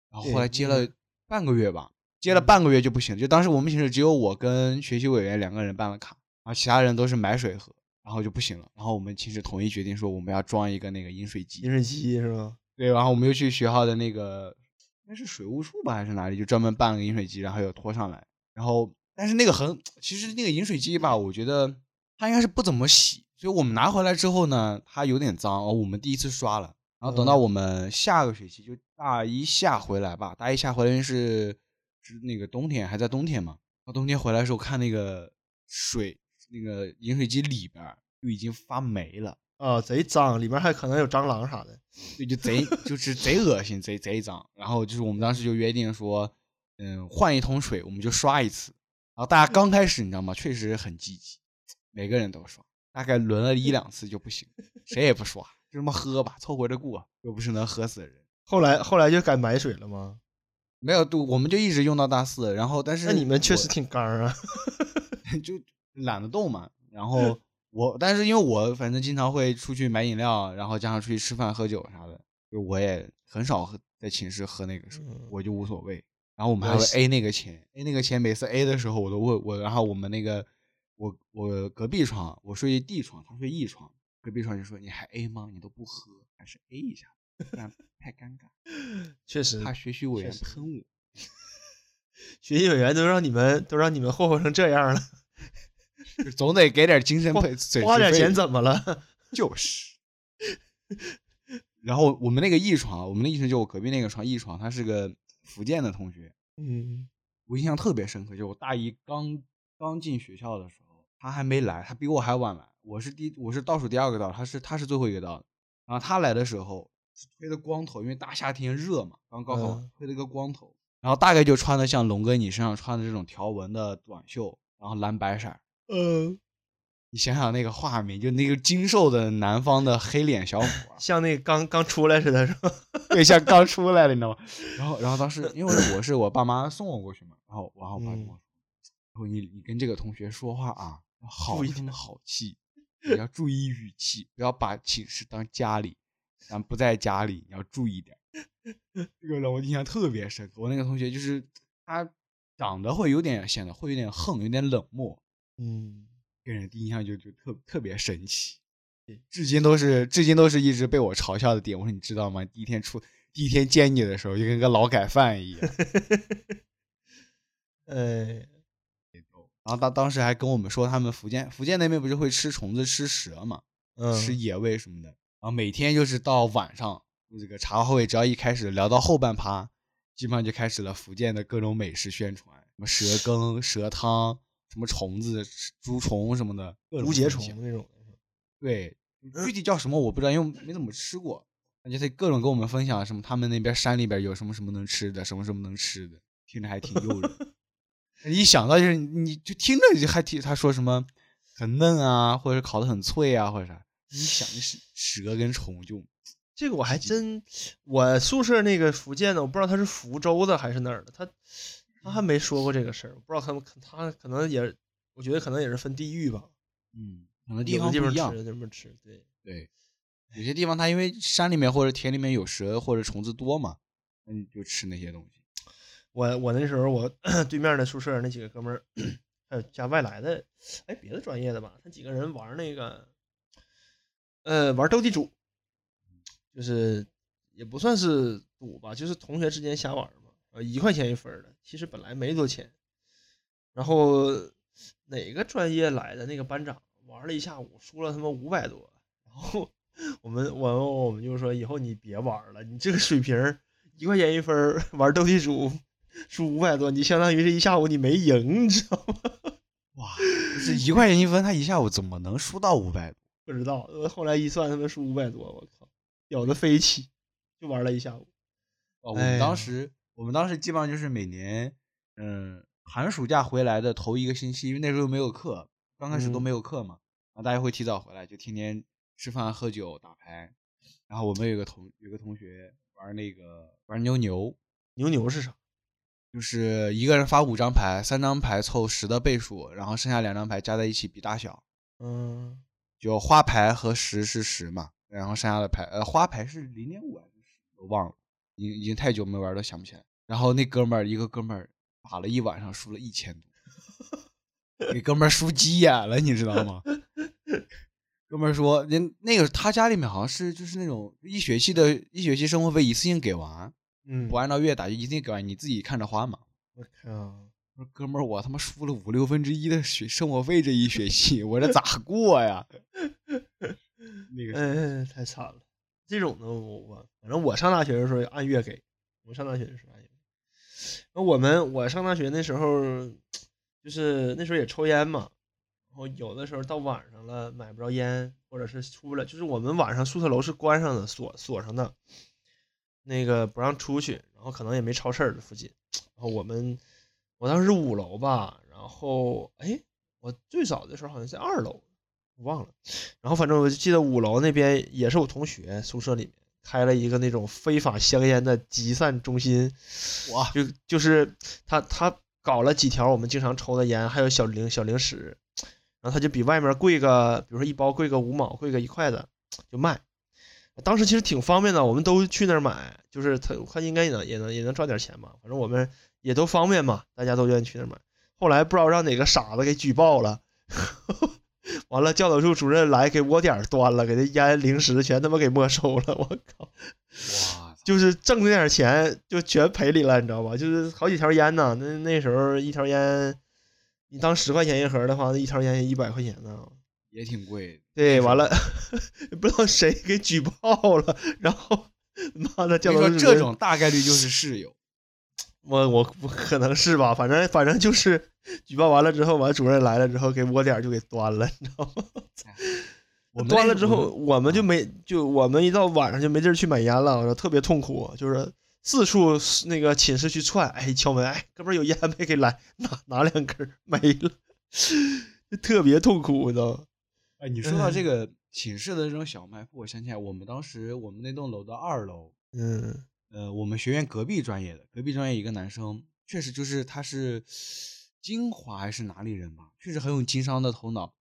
然后后来接了半个月吧，接了半个月就不行，就当时我们寝室只有我跟学习委员两个人办了卡，然后其他人都是买水喝，然后就不行了。然后我们寝室统一决定说我们要装一个那个饮水机饮，水机是吧？对，然后我们又去学校的那个应该是水务处吧还是哪里，就专门办了个饮水机，然后又拖上来。然后但是那个很，其实那个饮水机吧，我觉得它应该是不怎么洗，所以我们拿回来之后呢，它有点脏，哦我们第一次刷了。然后等到嗯我们下个学期就大一下回来吧，大一下回来是是那个冬天还在冬天嘛，到冬天回来的时候看那个水那个饮水机里边儿就已经发霉了。啊，贼脏，里面还可能有蟑螂啥的。对，就贼就是贼恶心，贼贼脏。然后就是我们当时就约定说，嗯，换一桶水我们就刷一次。然后大家刚开始你知道吗？确实很积极，每个人都刷，大概轮了一两次就不行，谁也不刷，就这么喝吧，凑合着过，又不是能喝死人。后来后来就改买水了吗？没有，都，我们就一直用到大四。然后，但是那你们确实挺刚啊。就懒得动嘛。然后我，但是因为我反正经常会出去买饮料，然后加上出去吃饭喝酒啥的，就我也很少喝在寝室喝那个水，嗯我就无所谓。然后我们还会 A 那个钱，A 那个钱，每次 A 的时候我都问我，然后我们那个我我隔壁床，我睡 D 床，他睡 E 床，隔壁床就说你还 A 吗？你都不喝，还是 A 一下，不然太尴尬，确实，怕学习委员喷我。学习委员都让你们都让你们霍霍成这样了，总得给点精神花费，花点钱怎么了？就是。然后我们那个 E 床，我们的 E 床就我隔壁那个床 E 床，他是个福建的同学，嗯我印象特别深刻。就我大一刚刚进学校的时候，他还没来，他比我还晚来。我是第我是倒数第二个到，他是他是最后一个到的。然后他来的时候是推的光头，因为大夏天热嘛，刚高考推了个光头，然后大概就穿的像龙哥你身上穿的这种条纹的短袖，然后蓝白色儿。嗯，你想想那个画面，就那个精瘦的南方的黑脸小伙，像那个刚刚出来似的，是吧？对，像刚出来的，你知道吗？然后，然后当时因为我是我爸妈送我过去嘛，然后，然后我爸跟我说，然后你你跟这个同学说话啊，要好注意声好气，你要注意语气，不要把寝室当家里，咱不在家里，你要注意点。这个让我印象特别深刻。我那个同学就是他长得会有点显得会有点横，有点冷漠，嗯，给人第一印象就就特特别神奇，至今都是至今都是一直被我嘲笑的点。我说你知道吗？第一天出第一天见你的时候，就跟个劳改犯一样。哎，然后他当时还跟我们说，他们福建福建那边不是会吃虫子、吃蛇嘛，嗯，吃野味什么的。然后每天就是到晚上，这个茶话会只要一开始聊到后半趴，基本上就开始了福建的各种美食宣传，什么蛇羹、蛇汤，什么虫子、猪虫什么的，各种无节虫那种。对，具体叫什么我不知道，因为没怎么吃过。而且他各种跟我们分享什么他们那边山里边有什么什么能吃的，什么什么能吃的，听着还挺诱人。一想到就是你就听着就还挺他说什么很嫩啊，或者烤的很脆啊，或者啥，一想就是蛇跟虫就这个我还真，我宿舍那个福建的，我不知道他是福州的还是哪儿的，他他还没说过这个事儿，我不知道他们他可能也，我觉得可能也是分地域吧，嗯，可能地有的地方方不一样吃，。有的地方吃，对，对，有些地方它因为山里面或者田里面有蛇或者虫子多嘛，那你就吃那些东西。我我那时候我 对面的宿舍那几个哥们儿，还有加外来的，哎，别的专业的吧，他几个人玩那个，呃，玩斗地主，就是也不算是赌吧，就是同学之间瞎玩嘛，呃，一块钱一分的，其实本来没多钱，然后哪个专业来的那个班长玩了一下午，输了他妈五百多，然后我们我我们就说以后你别玩了，你这个水平一块钱一分玩斗地主。输五百多，你相当于是一下午你没赢，你知道吗？哇，这一块钱一分，他一下午怎么能输到五百多？不知道，呃后来一算，他们输五百多，我靠，屌的飞起，就玩了一下午。哦，我们当时，我们当时基本上就是每年，嗯，寒暑假回来的头一个星期，因为那时候没有课，刚开始都嗯没有课嘛，然后大家会提早回来，就天天吃饭、喝酒、打牌。然后我们有个同有个同学玩那个玩牛牛，牛牛是啥？就是一个人发五张牌，三张牌凑十的倍数，然后剩下两张牌加在一起比大小。嗯，就花牌和十是十嘛，然后剩下的牌，呃，花牌是零点五还是十，我忘了，已经已经太久没玩了，想不起来。然后那哥们儿一个哥们儿打了一晚上，输了一千多，给哥们儿输急眼了，你知道吗？哥们儿说，人那个他家里面好像是就是那种一学期的一学期生活费一次性给完，嗯，不按照月打就一次性给完，你自己看着花嘛。我靠，我说哥们儿，我他妈输了五六分之一的学生活费这一学期，我这咋过呀？那个哎，太惨了。这种的，我我反正我上大学的时候按月给，我上大学的时候按月。那我们我上大学那时候，就是那时候也抽烟嘛，然后有的时候到晚上了买不着烟，或者是出不来，就是我们晚上宿舍楼是关上的，锁锁上的，那个不让出去，然后可能也没超市儿附近，然后我们我当时是五楼吧，然后哎，我最早的时候好像在二楼，我忘了。然后反正我就记得五楼那边也是我同学宿舍里面开了一个那种非法香烟的集散中心，哇，就就是他他搞了几条我们经常抽的烟，还有小零小零食，然后他就比外面贵个，比如说一包贵个五毛，贵个一块的就卖。当时其实挺方便的，我们都去那儿买，就是他他应该也能也能也能赚点钱嘛，反正我们也都方便嘛，大家都愿意去那儿买。后来不知道让哪个傻子给举报了，完了教导处主任来给窝点端了，给他烟零食全他妈给没收了，我靠！哇，就是挣那点钱就全赔里了，你知道吧？就是好几条烟呢，那那时候一条烟，你当十块钱一盒的话，那一条烟也一百块钱呢。也挺贵。对，完了，不知道谁给举报了，然后妈的教就导处主任说这种大概率就是室友。我我不可能是吧？反正反正就是举报完了之后，完主任来了之后给窝点就给端了，你知道吗？我端了之后，我我们就没就我们一到晚上就没地儿去买烟了，我说特别痛苦，就是四处那个寝室去窜，哎，敲门，哎，哥们儿有烟没？给来拿拿两根儿没了，就特别痛苦，你知道吗？哎，你说到这个寝室的这种小卖部，我想起来，我们当时我们那栋楼的二楼，嗯呃，我们学院隔壁专业的，隔壁专业一个男生，确实就是他是金华还是哪里人吧，确实很有经商的头脑。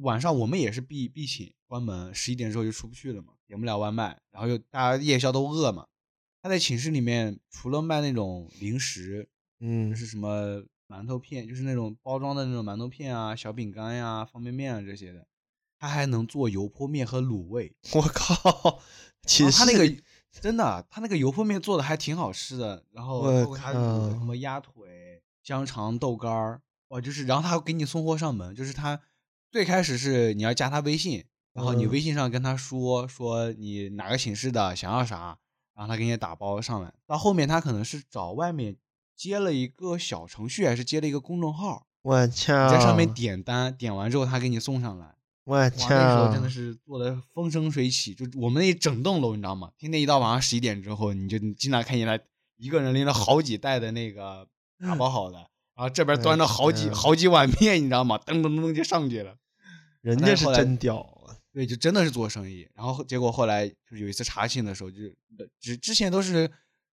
晚上我们也是闭闭寝关门，十一点之后就出不去了嘛，点不了外卖，然后又大家夜宵都饿嘛。他在寝室里面除了卖那种零食，就嗯是什么馒头片，就是那种包装的那种馒头片啊、小饼干呀、方便面啊这些的，他还能做油泼面和卤味。我靠，其实他那个真的，他那个油泼面做的还挺好吃的，然后我包括他卤的靠什么鸭腿、香肠、豆干儿，哇，就是然后他给你送货上门，就是他最开始是你要加他微信，然后你嗯微信上跟他说说你哪个寝室的想要啥，然后他给你打包上来，到后面他可能是找外面接了一个小程序，还是接了一个公众号，我你操，在上面点单，点完之后他给你送上来。哇，我操，那时候真的是做的风生水起，就我们那一整栋楼，你知道吗？天天一到晚上十一点之后，你就经常看见他一个人拎着好几袋的那个打包好的，然后这边端着好几嗯好几碗面，你知道吗？噔噔噔就上去了。人家是真屌啊！对，就真的是做生意。然后结果后来就是有一次查寝的时候，就是之之前都是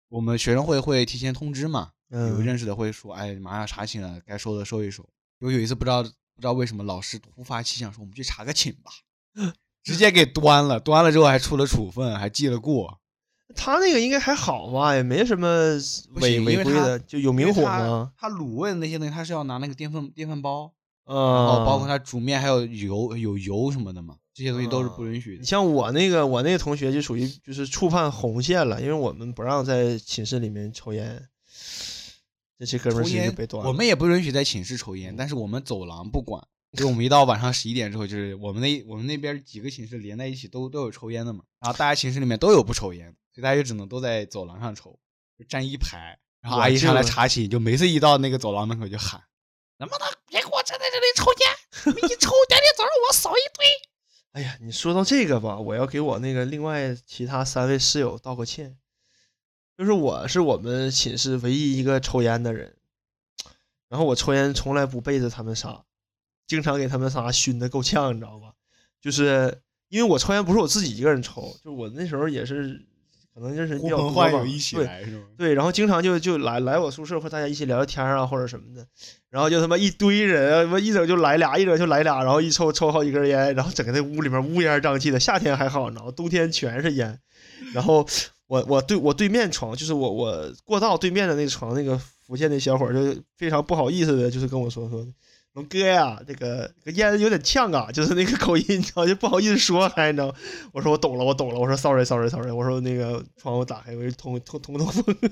我们学生会会提前通知嘛，有嗯认识的会说，哎，马上要查寝了，该收的收一收。有有一次不知道不知道为什么老师突发奇想说，我们去查个寝吧，直接给端了，端了之后还出了处分，还记了过。他那个应该还好吧，也没什么违违规的，就有明火他吗？他卤味的那些东西，他是要拿那个电饭电饭煲，嗯，然后包括他煮面还有油有油什么的嘛，这些东西都是不允许的。你像我那个，我那个同学就属于就是触犯红线了，因为我们不让在寝室里面抽烟，这些哥们儿被端了。我们也不允许在寝室抽烟，但是我们走廊不管。就我们一到晚上十一点之后，就是我们那我们那边几个寝室连在一起都都有抽烟的嘛，然后大家寝室里面都有不抽烟的，所以大家就只能都在走廊上抽，就站一排。然后阿姨上来查寝，就每次一到那个走廊门口就喊：“能不能别给我站在这里抽烟？你一抽，第二天早上我扫一堆。哎呀，你说到这个吧，我要给我那个另外其他三位室友道个歉，就是我是我们寝室唯一一个抽烟的人，然后我抽烟从来不背着他们仨，经常给他们仨熏得够呛，你知道吧？就是因为我抽烟不是我自己一个人抽，就我那时候也是可能就是”比较多吧，对？对，然后经常就就来来我宿舍，或大家一起聊聊天啊，或者什么的，然后就他妈一堆人啊，他妈一整就来俩，一整就来俩，然后一抽抽好几根烟，然后整个那屋里面乌烟瘴气的。夏天还好，然后冬天全是烟。然后我我对我对面床，就是我我过道对面的那个床，那个福建那小伙就非常不好意思的，就是跟我说说。龙哥呀，这个这个烟有点呛啊，就是那个口音，你知道，就不好意思说，还你知道。我说我懂了，我懂了。我说 sorry sorry sorry。我说那个窗户打开，我就通通通通风。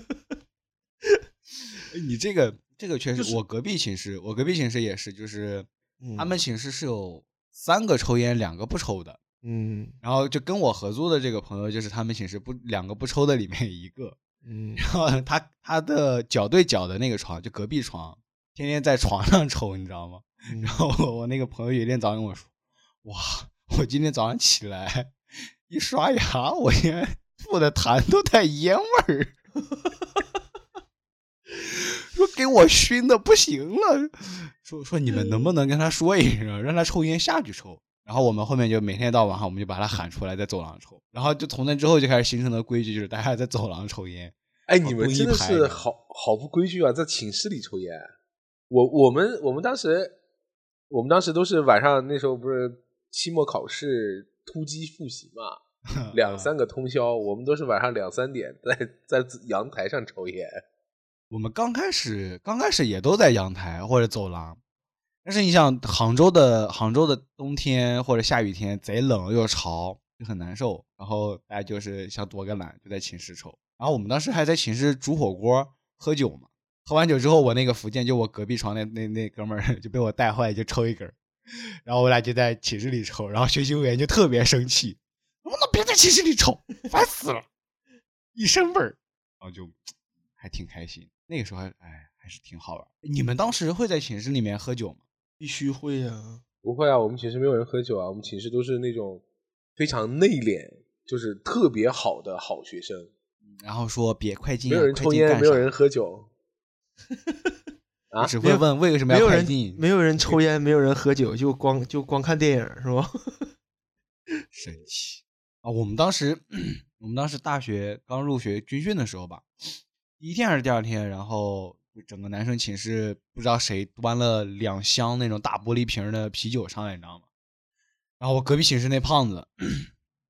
哎你这个这个确实，就是我隔壁寝室，我隔壁寝室也是，就是嗯他们寝室是有三个抽烟，两个不抽的。嗯然后就跟我合租的这个朋友，就是他们寝室不两个不抽的里面一个。嗯，然后他他的脚对脚的那个床，就隔壁床，天天在床上抽，你知道吗？嗯然后我我那个朋友有一天早上跟我说：“哇，我今天早上起来一刷牙，我现在吐的痰都带烟味儿。”说给我熏的不行了，说说你们能不能跟他说一声，让他抽烟下去抽。然后我们后面就每天到晚上，我们就把他喊出来，在走廊抽。然后就从那之后就开始形成的规矩，就是大家在走廊抽烟。哎，你们真的是好好不规矩啊，在寝室里抽烟。我我们我们当时我们当时都是晚上那时候不是期末考试突击复习嘛，两三个通宵，我们都是晚上两三点在在阳台上抽烟。我们刚开始刚开始也都在阳台或者走廊，但是你想杭州的杭州的冬天或者下雨天贼冷又潮，就很难受。然后大家就是想躲个懒，就在寝室抽。然后我们当时还在寝室煮火锅喝酒嘛，喝完酒之后，我那个福建就我隔壁床那那那哥们儿 就被我带坏，就抽一根，然后我俩就在寝室里抽，然后学习委员就特别生气，能不能别在寝室里抽，烦死了，一身味儿，然后就还挺开心。那个时候还哎还是挺好玩。你们当时会在寝室里面喝酒吗？必须会呀、不会啊，我们寝室没有人喝酒啊，我们寝室都是那种非常内敛，就是特别好的好学生，然后说别快进、啊，没有人抽烟，没有人喝酒。啊我只会问为什么没有人要快进，没有人抽烟，没有人喝酒，就光就光看电影是吧？神奇啊！我们当时 我们当时大学刚入学军训的时候吧，第一天还是第二天，然后就整个男生寝室不知道谁端了两箱那种大玻璃瓶的啤酒上来，你知道吗？然后我隔壁寝室那胖子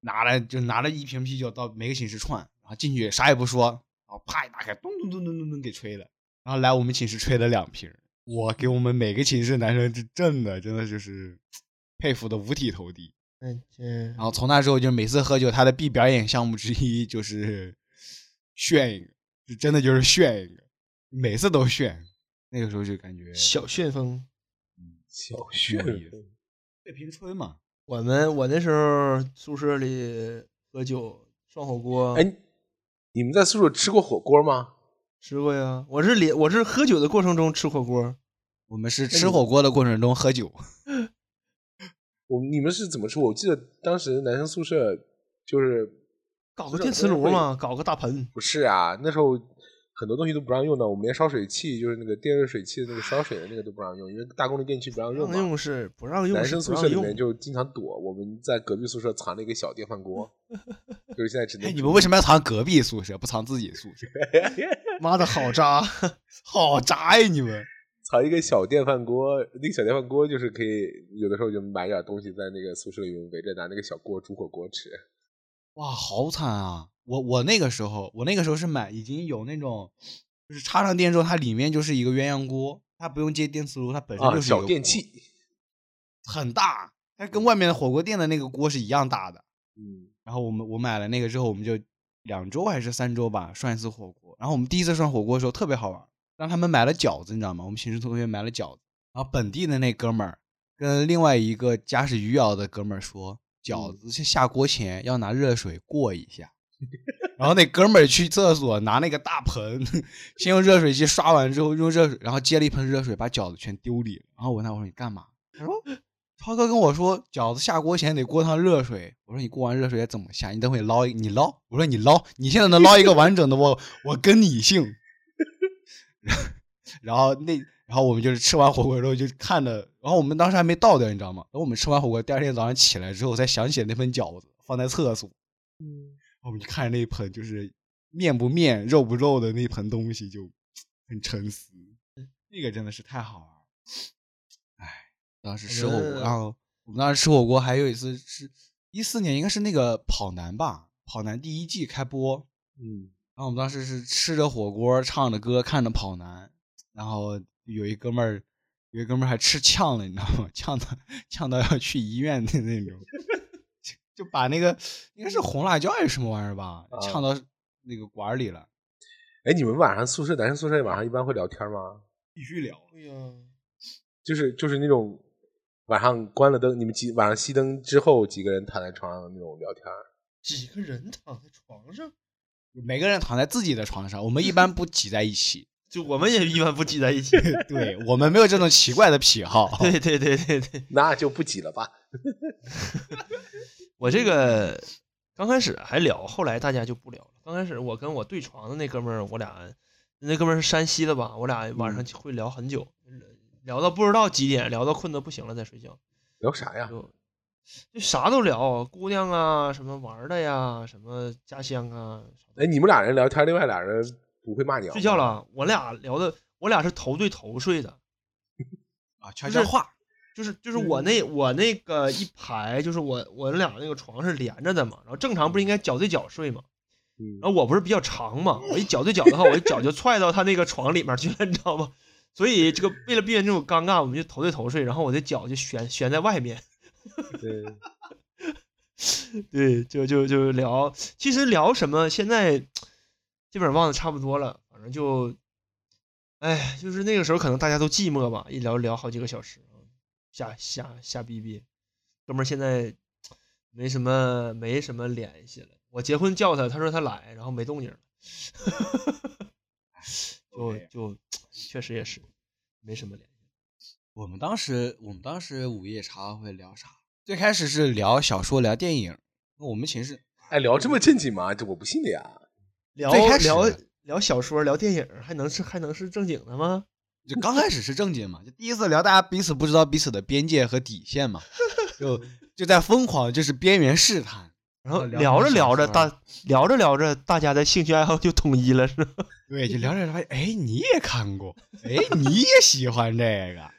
拿来就拿了一瓶啤酒到每个寝室串，然后进去啥也不说，然后啪一打开，咚咚咚咚咚咚给吹了，然后来我们寝室吹了两瓶，我给我们每个寝室男生这震的真的就是佩服的五体投地。嗯这然后从那之后，就每次喝酒，他的必表演项目之一就是 炫一个，就真的就是炫一个，每次都炫。那个时候就感觉小旋风。小挺炫有意思对平村嘛，我们我那时候宿舍里喝酒涮火锅，哎，你们在宿舍吃过火锅吗？吃过呀。我是连我是喝酒的过程中吃火锅，我们是吃火锅的过程中喝酒，我你们是怎么吃？我记得当时男生宿舍就是搞个电磁炉嘛，搞个大盆。不是啊，那时候很多东西都不让用的，我们连烧水器，就是那个电热水器的那个烧水的那个都不让用，因为大功率电器不让用嘛。让用是不让用，男生宿舍里面。就经常躲，我们在隔壁宿舍藏了一个小电饭锅，就是现在只能哎，你们为什么要藏隔壁宿舍，不藏自己宿舍？妈的好渣！好渣呀你们！藏一个小电饭锅，那个小电饭锅就是可以有的时候就买点东西在那个宿舍里面围着拿那个小锅煮火锅吃。哇，好惨啊！我我那个时候，我那个时候是买已经有那种，就是插上电之后，它里面就是一个鸳鸯锅，它不用接电磁炉，它本身啊，就是小电器，很大，它跟外面的火锅店的那个锅是一样大的。嗯，然后我们我买了那个之后，我们就两周还是三周吧涮一次火锅。然后我们第一次涮火锅的时候特别好玩，让他们买了饺子，你知道吗？我们寝室同学买了饺子，然后本地的那哥们儿跟另外一个家是余姚的哥们儿说，饺子是下锅前要拿热水过一下。然后那哥们儿去厕所拿那个大盆，先用热水器刷完之后用热水，然后接了一盆热水把饺子全丢里了。然后我问他我说你干嘛？他说超哥跟我说饺子下锅前得过趟热水。我说你过完热水怎么下？你等会捞一你捞。我说你捞，你现在能捞一个完整的，我我跟你姓。然后那然后我们就是吃完火锅之后就看着，然后我们当时还没倒掉，你知道吗？等我们吃完火锅，第二天早上起来之后才想起来那盆饺子放在厕所。嗯，我们就看着那一盆就是面不面、肉不肉的那盆东西，就很沉思。那个真的是太好玩了。哎，当时吃火锅，然后我们当时吃火锅，还有一次是一四年，应该是那个跑男吧？跑男第一季开播，嗯，然后我们当时是吃着火锅，唱着歌，看着跑男，然后有一哥们儿，有一哥们儿还吃呛了，你知道吗？呛到呛到要去医院的那种，就就把那个应该是红辣椒还是什么玩意儿吧，啊呛到那个管儿里了。哎，你们晚上宿舍男生宿舍晚上一般会聊天吗？必须聊，对呀，就是就是那种晚上关了灯，你们几晚上熄灯之后几个人躺在床上那种聊天。几个人躺在床上，每个人躺在自己的床上，我们一般不挤在一起。就我们也一般不挤在一起。对我们没有这种奇怪的癖好。对对对对对，那就不挤了吧。我这个刚开始还聊，后来大家就不聊了。刚开始我跟我对床的那哥们儿，我俩那哥们儿是山西的吧，我俩晚上会聊很久，聊到不知道几点，聊到困得不行了再睡觉。聊啥呀？就就啥都聊，姑娘啊，什么玩的呀，什么家乡啊。哎，你们俩人聊天，另外俩人不会骂你啊？睡觉了，我俩聊的，我俩是头对头睡的，啊，悄悄话，就是就是我那我那个一排，就是我我俩那个床是连着的嘛，然后正常不是应该脚对脚睡嘛，嗯然后我不是比较长嘛，我一脚对脚的话，我一脚就踹到他那个床里面去了，你知道吗？所以这个为了避免这种尴尬，我们就头对头睡，然后我的脚就悬悬在外面。对，对，就就就聊，其实聊什么现在基本上忘得差不多了，反正就，哎，就是那个时候可能大家都寂寞吧，一聊聊好几个小时，瞎瞎瞎逼逼。哥们儿现在没什么没什么联系了，我结婚叫他，他说他来，然后没动静了，就就确实也是没什么联系。我们当时我们当时午夜茶会聊啥？最开始是聊小说、聊电影。我们寝室哎，聊这么正经吗？这我不信的呀。聊聊聊小说，聊电影，还能是还能是正经的吗？就刚开始是正经嘛，就第一次聊，大家彼此不知道彼此的边界和底线嘛，就就在疯狂就是边缘试探。然后聊聊着聊着，大聊着聊着，大家的兴趣爱好就统一了，是吧？对，就聊着聊着哎，你也看过，哎，你也喜欢这个。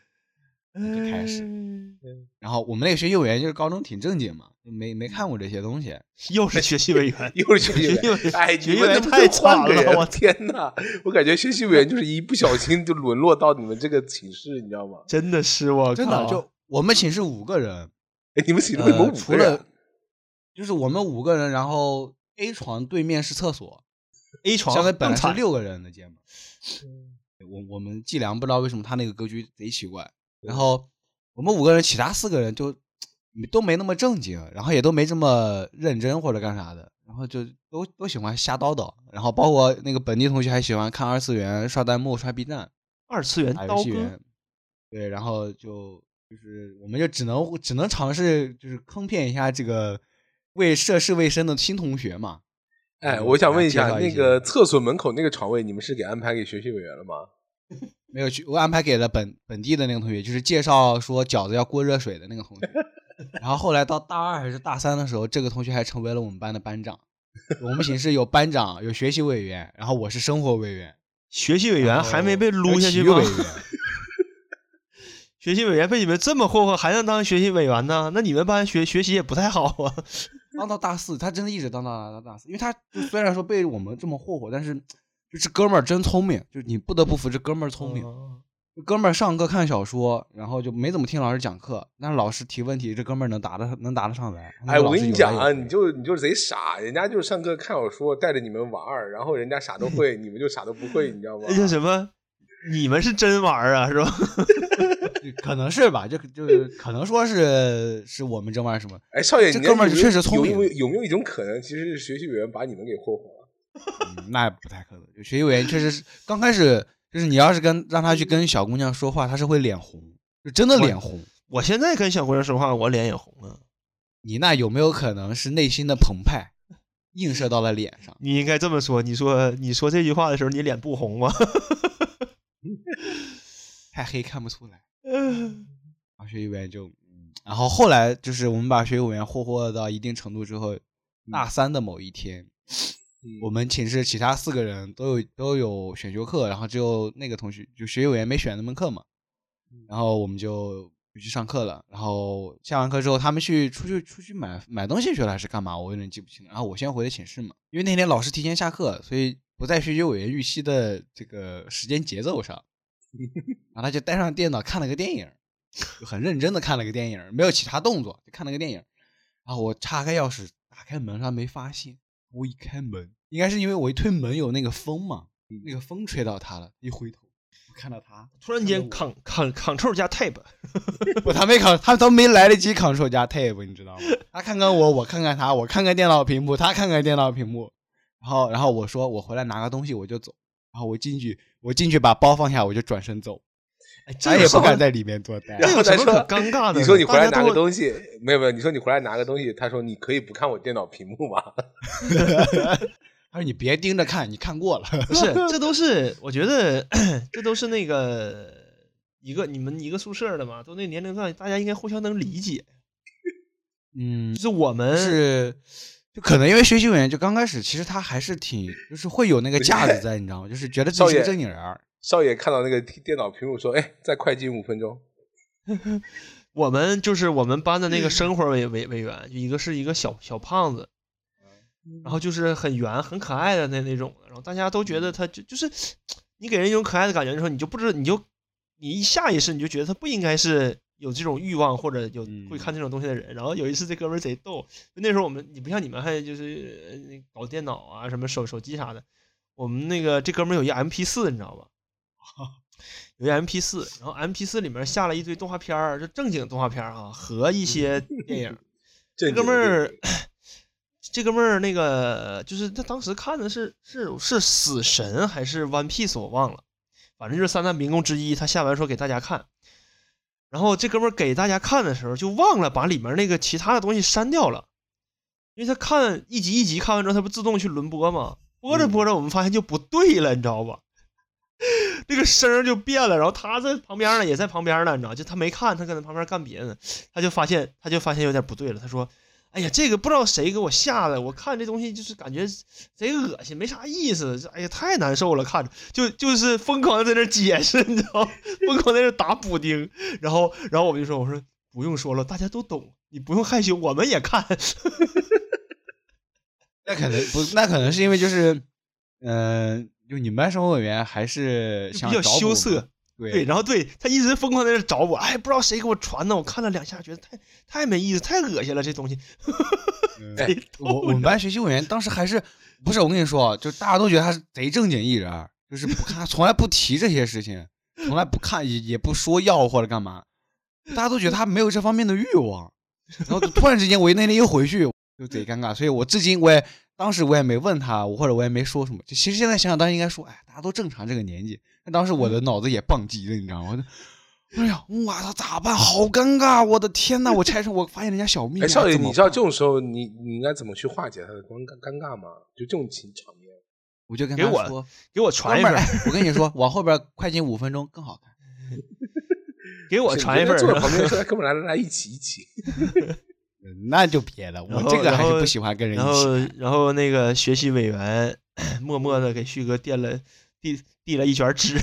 就开始嗯然后我们那个学习委员就是高中挺正经嘛，就没没看过这些东西。又是学习委员，又是学习委员，哎，学你们能不习委员太？惨了我天哪！我感觉学习委员就是一不小心就沦落到你们这个寝室，你知道吗？真的是我真的，就我们寝室五个人，哎，你们寝室为什五个人除了就是我们五个人，然后 A 床对面是厕所，A 床相当于本来是六个人的间嘛。我我们计量不知道为什么他那个格局贼奇怪，然后我们五个人，其他四个人就都没那么正经，然后也都没这么认真或者干啥的，然后就都都喜欢瞎叨叨，然后包括那个本地同学还喜欢看二次元、刷弹幕、刷 B 站、二次元打刀哥游戏员，对，然后就就是我们就只能只能尝试就是坑骗一下这个为涉世未深的新同学嘛。哎，嗯我想问一下，那个厕所门口那个床位，你们是给安排给学习委员了吗？没有去，我安排给了本本地的那个同学，就是介绍说饺子要过热水的那个同学。然后后来到大二还是大三的时候，这个同学还成为了我们班的班长。我们寝室有班长，有学习委员，然后我是生活委员，学习委员还没被撸下去吗。学习委员被你们这么霍霍，还能当学习委员呢？那你们班学学习也不太好啊。当到大四，他真的一直当到大大四，因为他虽然说被我们这么霍霍，但是就是哥们儿真聪明，就是你不得不服这哥们儿聪明。哥们儿上课看小说，然后就没怎么听老师讲课，但是老师提问题，这哥们儿能答的能答得上来。那哎，我跟你讲啊，你就你就是贼傻，人家就是上课看小说，带着你们玩儿，然后人家啥都会，你们就啥都不会，你知道吗？那叫什么？你们是真玩儿啊，是吧？可能是吧，就就可能说是是我们这玩意儿什么，哎，少爷，这哥们儿确实聪明有没有有没有一种可能，其实是学习委员把你们给霍霍了？嗯那不太可能。就学习委员确实是刚开始，就是你要是跟让他去跟小姑娘说话，他是会脸红，就真的脸红。我现在跟小姑娘说话，我脸也红了。你那有没有可能是内心的澎湃映射到了脸上？你应该这么说，你说你说这句话的时候，你脸不红吗？太黑看不出来。然后学习委员就，嗯，然后后来就是我们把学习委员霍霍到一定程度之后，大三的某一天，我们寝室其他四个人都有都有选修课，然后只有那个同学就学习委员没选那门课嘛，然后我们就不去上课了。然后下完课之后，他们去出去出去买买东西去了还是干嘛？我有点记不清了。然后我先回的寝室嘛，因为那天老师提前下课，所以不在学习委员预期的这个时间节奏上。然后他就带上电脑看了个电影，就很认真的看了个电影，没有其他动作，就看了个电影。然后我插开钥匙打开门，他没发现。我一开门，应该是因为我一推门有那个风嘛，那个风吹到他了。一回头，我看到他，突然间，Ctrl 加 Tab，我他没扛，他都没来得及 Ctrl 加 Tab，你知道吗？他看看我，我看看他，我看看电脑屏幕，他看看电脑屏幕。然后，然后我说我回来拿个东西我就走。然后我进去，我进去把包放下，我就转身走，哎，咱也不敢在。里面多待。这有什么可尴尬的？你说你回来拿个东西，没有没有，你说你回来拿个东西，他说你可以不看我电脑屏幕吗？他说你别盯着看，你看过了。不是，这都是我觉得 这都是那个一个你们一个宿舍的嘛，都那年龄段，大家应该互相能理解。嗯就，是我们是，就可能因为学习委员就刚开始，其实他还是挺，就是会有那个架子在，你知道吗？就是觉得自己是个正经人儿。少爷看到那个电脑屏幕说：“哎，再快进五分钟。我们就是我们班的那个生活委委委员，就一个是一个小小胖子，然后就是很圆很可爱的那那种的，然后大家都觉得他就就是你给人一种可爱的感觉的时候，你就不知道你就你一下意识你就觉得他不应该是有这种欲望或者有嗯会看这种东西的人。然后有一次这哥们儿贼逗，那时候我们你不像你们还就是搞电脑啊什么手手机啥的，我们那个这哥们儿有一 MP 四，你知道吧？有一 MP 四，然后 MP 四里面下了一堆动画片儿，就正经动画片儿啊，和一些 电影。这这哥们儿，这哥们儿那个就是他当时看的是是是死神还是 One Piece 我忘了，反正就是三大民工之一。他下完说给大家看，然后这哥们儿给大家看的时候就忘了把里面那个其他的东西删掉了，因为他看一集一集看完之后，他不自动去轮播吗？播着播着我们发现就不对了，你知道吧？那个声就变了，然后他在旁边呢，也在旁边呢，你知道，就他没看，他搁那旁边干别的，他就发现他就发现有点不对了，他说：“哎呀，这个不知道谁给我下的，我看这东西就是感觉贼恶心，没啥意思，哎呀太难受了，看着就就是疯狂在那解释，你知道，疯狂在那打补丁，然后然后我就说，我说不用说了，大家都懂，你不用害羞，我们也看，那可能不，那可能是因为就是，嗯、就你们班生活委员还是就比较羞涩。对对，然后对他一直疯狂在那找我，哎，不知道谁给我传的，我看了两下，觉得太太没意思，太恶心了，这东西。哎我我们班学习委员当时还是不是我跟你说，就大家都觉得他是贼正经艺人，就是不看，从来不提这些事情，从来不看，也也不说要或者干嘛，大家都觉得他没有这方面的欲望。然后突然之间，我那天一回去就贼尴尬，所以我至今我也当时我也没问他，我或者我也没说什么。就其实现在想想，当时应该说，哎，大家都正常这个年纪。但当时我的脑子也宕机了，你知道吗？我就。哎呀，我操，咋办？好尴尬！我的天呐，我拆穿，我发现人家小秘密。哎，少爷，你知道这种时候你你应该怎么去化解他的尴尴尴尬吗？就这种情场面，我就跟他说，给我传一份，哎我跟你说，往后边快进五分钟更好看。给我传一份坐在。旁边说：“哥们儿来来来，一起一起。那就别了，我这个还是不喜欢跟人一然后起。然后那个学习委员默默的给旭哥垫了递递了一卷纸，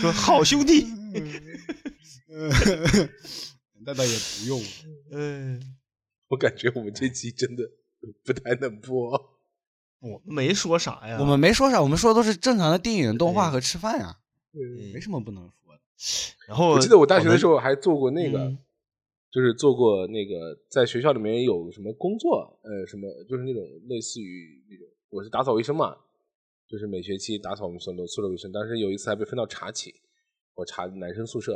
说好兄弟。那倒也不用。嗯，”我感觉我们这期真的不太能播。我没说啥呀。我们没说啥，我们说的都是正常的电影、动画和吃饭呀，嗯没什么不能说的。然后我记得我大学的时候候还做过那个，嗯就是做过那个在学校里面有什么工作，呃，什么就是那种类似于那种，我是打扫卫生嘛，就是每学期打扫我们宿舍宿舍卫生。当时有一次还被分到查寝，我查男生宿舍，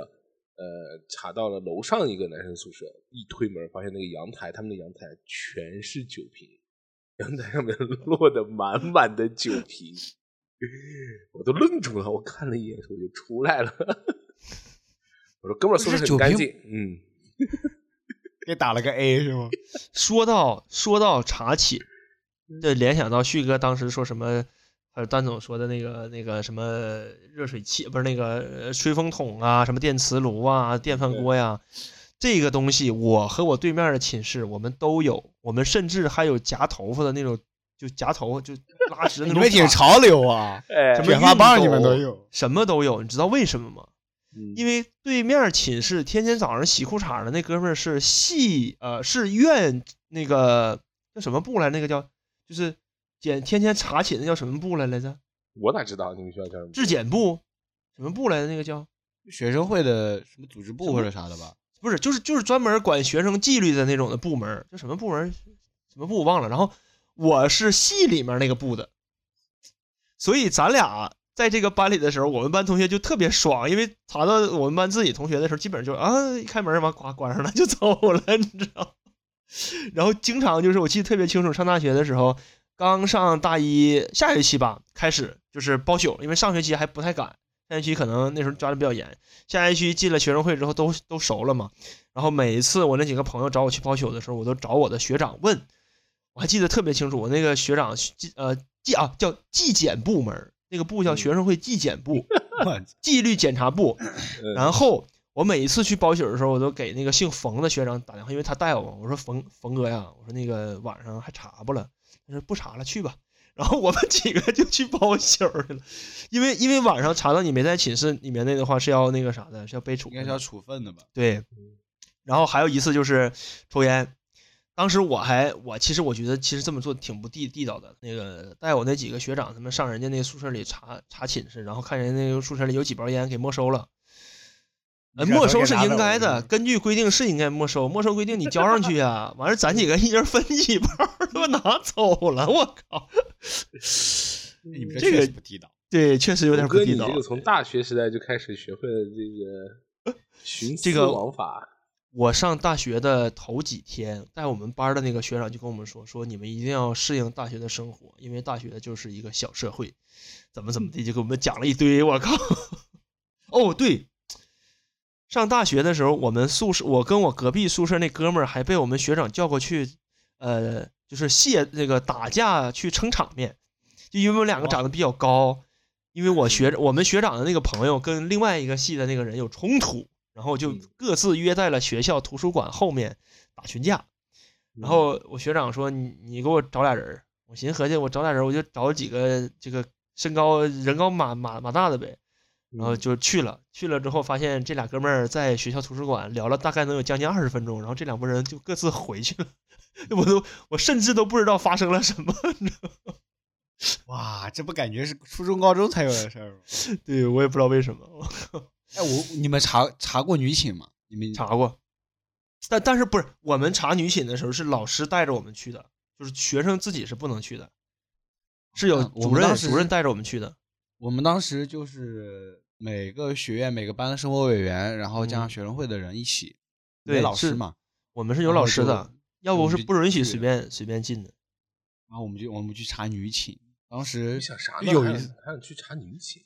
呃，查到了楼上一个男生宿舍，一推门发现那个阳台，他们的阳台全是酒瓶，阳台上面 落的满满的酒瓶，我都愣住了，我看了一眼，我就出来了。我说：“哥们儿，宿是酒瓶很干净。”嗯，给打了个 A 是吗？说到说到茶寝，这联想到旭哥当时说什么，呃，段总说的那个那个什么热水器，不是那个呃吹风筒啊，什么电磁炉啊、电饭锅呀，这个东西，我和我对面的寝室我们都有，我们甚至还有夹头发的那种，就夹头发就拉直的那种 你们挺潮流啊，哎什么卷发棒你们都有。什么都有，你知道为什么吗？嗯因为对面寝室天天早上洗裤衩的那哥们儿是系呃是院那个叫什么部来？那个叫就是检天天查寝的叫什么部来来着？我哪知道你们学校叫什么？质检部什么部来的？那个叫学生会的什么组织部或者啥的吧？不是就是就是专门管学生纪律的那种的部门，叫什么部门？什么部我忘了。然后我是系里面那个部的，所以咱俩在这个班里的时候，我们班同学就特别爽，因为查到我们班自己同学的时候，基本上就啊一开门完关关上了就走了，你知道。然后经常就是我记得特别清楚，上大学的时候，刚上大一下学期吧，开始就是包宿，因为上学期还不太敢，下学期可能那时候抓的比较严。下学期进了学生会之后都都熟了嘛，然后每一次我那几个朋友找我去包宿的时候，我都找我的学长问，我还记得特别清楚，我那个学长纪呃纪啊叫纪检部门，那个部叫学生会纪检部，纪律检查部。嗯然后我每一次去包宿的时候，我都给那个姓冯的学长打电话，因为他带我。我说冯冯哥呀，我说那个晚上还查不了，他说不查了，去吧。然后我们几个就去包宿去了，因为因为晚上查到你没在寝室里面那的话是要那个啥的，是要被处分。应该是要处分的吧？对，然后还有一次就是抽烟，当时我还我其实我觉得其实这么做挺不地地道的。那个带我那几个学长他们上人家那个宿舍里查查寝室，然后看人家那个宿舍里有几包烟给没收了。呃，没收是应该的，根据规定是应该没收，没收规定你交上去啊。完了，咱几个一人分几包，他妈拿走了，我靠！你们这这个确实不地道。对，确实有点，不地道你这。个从大学时代就开始学会了这个徇私这个枉法。我上大学的头几天，带我们班的那个学长就跟我们说，说你们一定要适应大学的生活，因为大学就是一个小社会，怎么怎么地，就给我们讲了一堆。我靠！哦，对，上大学的时候，我们宿舍，我跟我隔壁宿舍那哥们儿还被我们学长叫过去，呃，就是卸那个打架去撑场面，就因为我们两个长得比较高，因为我学我们学长的那个朋友跟另外一个系的那个人有冲突，然后就嗯各自约在了学校图书馆后面打群架。然后我学长说：“你你给我找俩人。”我寻思合计我找俩人，我就找几个这个身高人高马马马大的呗。然后就去了，去了之后发现这俩哥们儿在学校图书馆聊了大概能有将近二十分钟，然后这两拨人就各自回去了。我都我甚至都不知道发生了什么，你知道吗哇，这不感觉是初中高中才有的事儿吗？对我也不知道为什么。哎，我你们查查过女寝吗？你们查过，但但是不是我们查女寝的时候是老师带着我们去的，就是学生自己是不能去的，是有主任主任带着我们去的。我们当时就是每个学院每个班的生活委员，然后加上嗯学生会的人一起，对老师嘛，我们是有老师的，要不是不允许随便随便进的。然后我们就我们去查女寝，当时想啥呢？有一次还想去查女寝？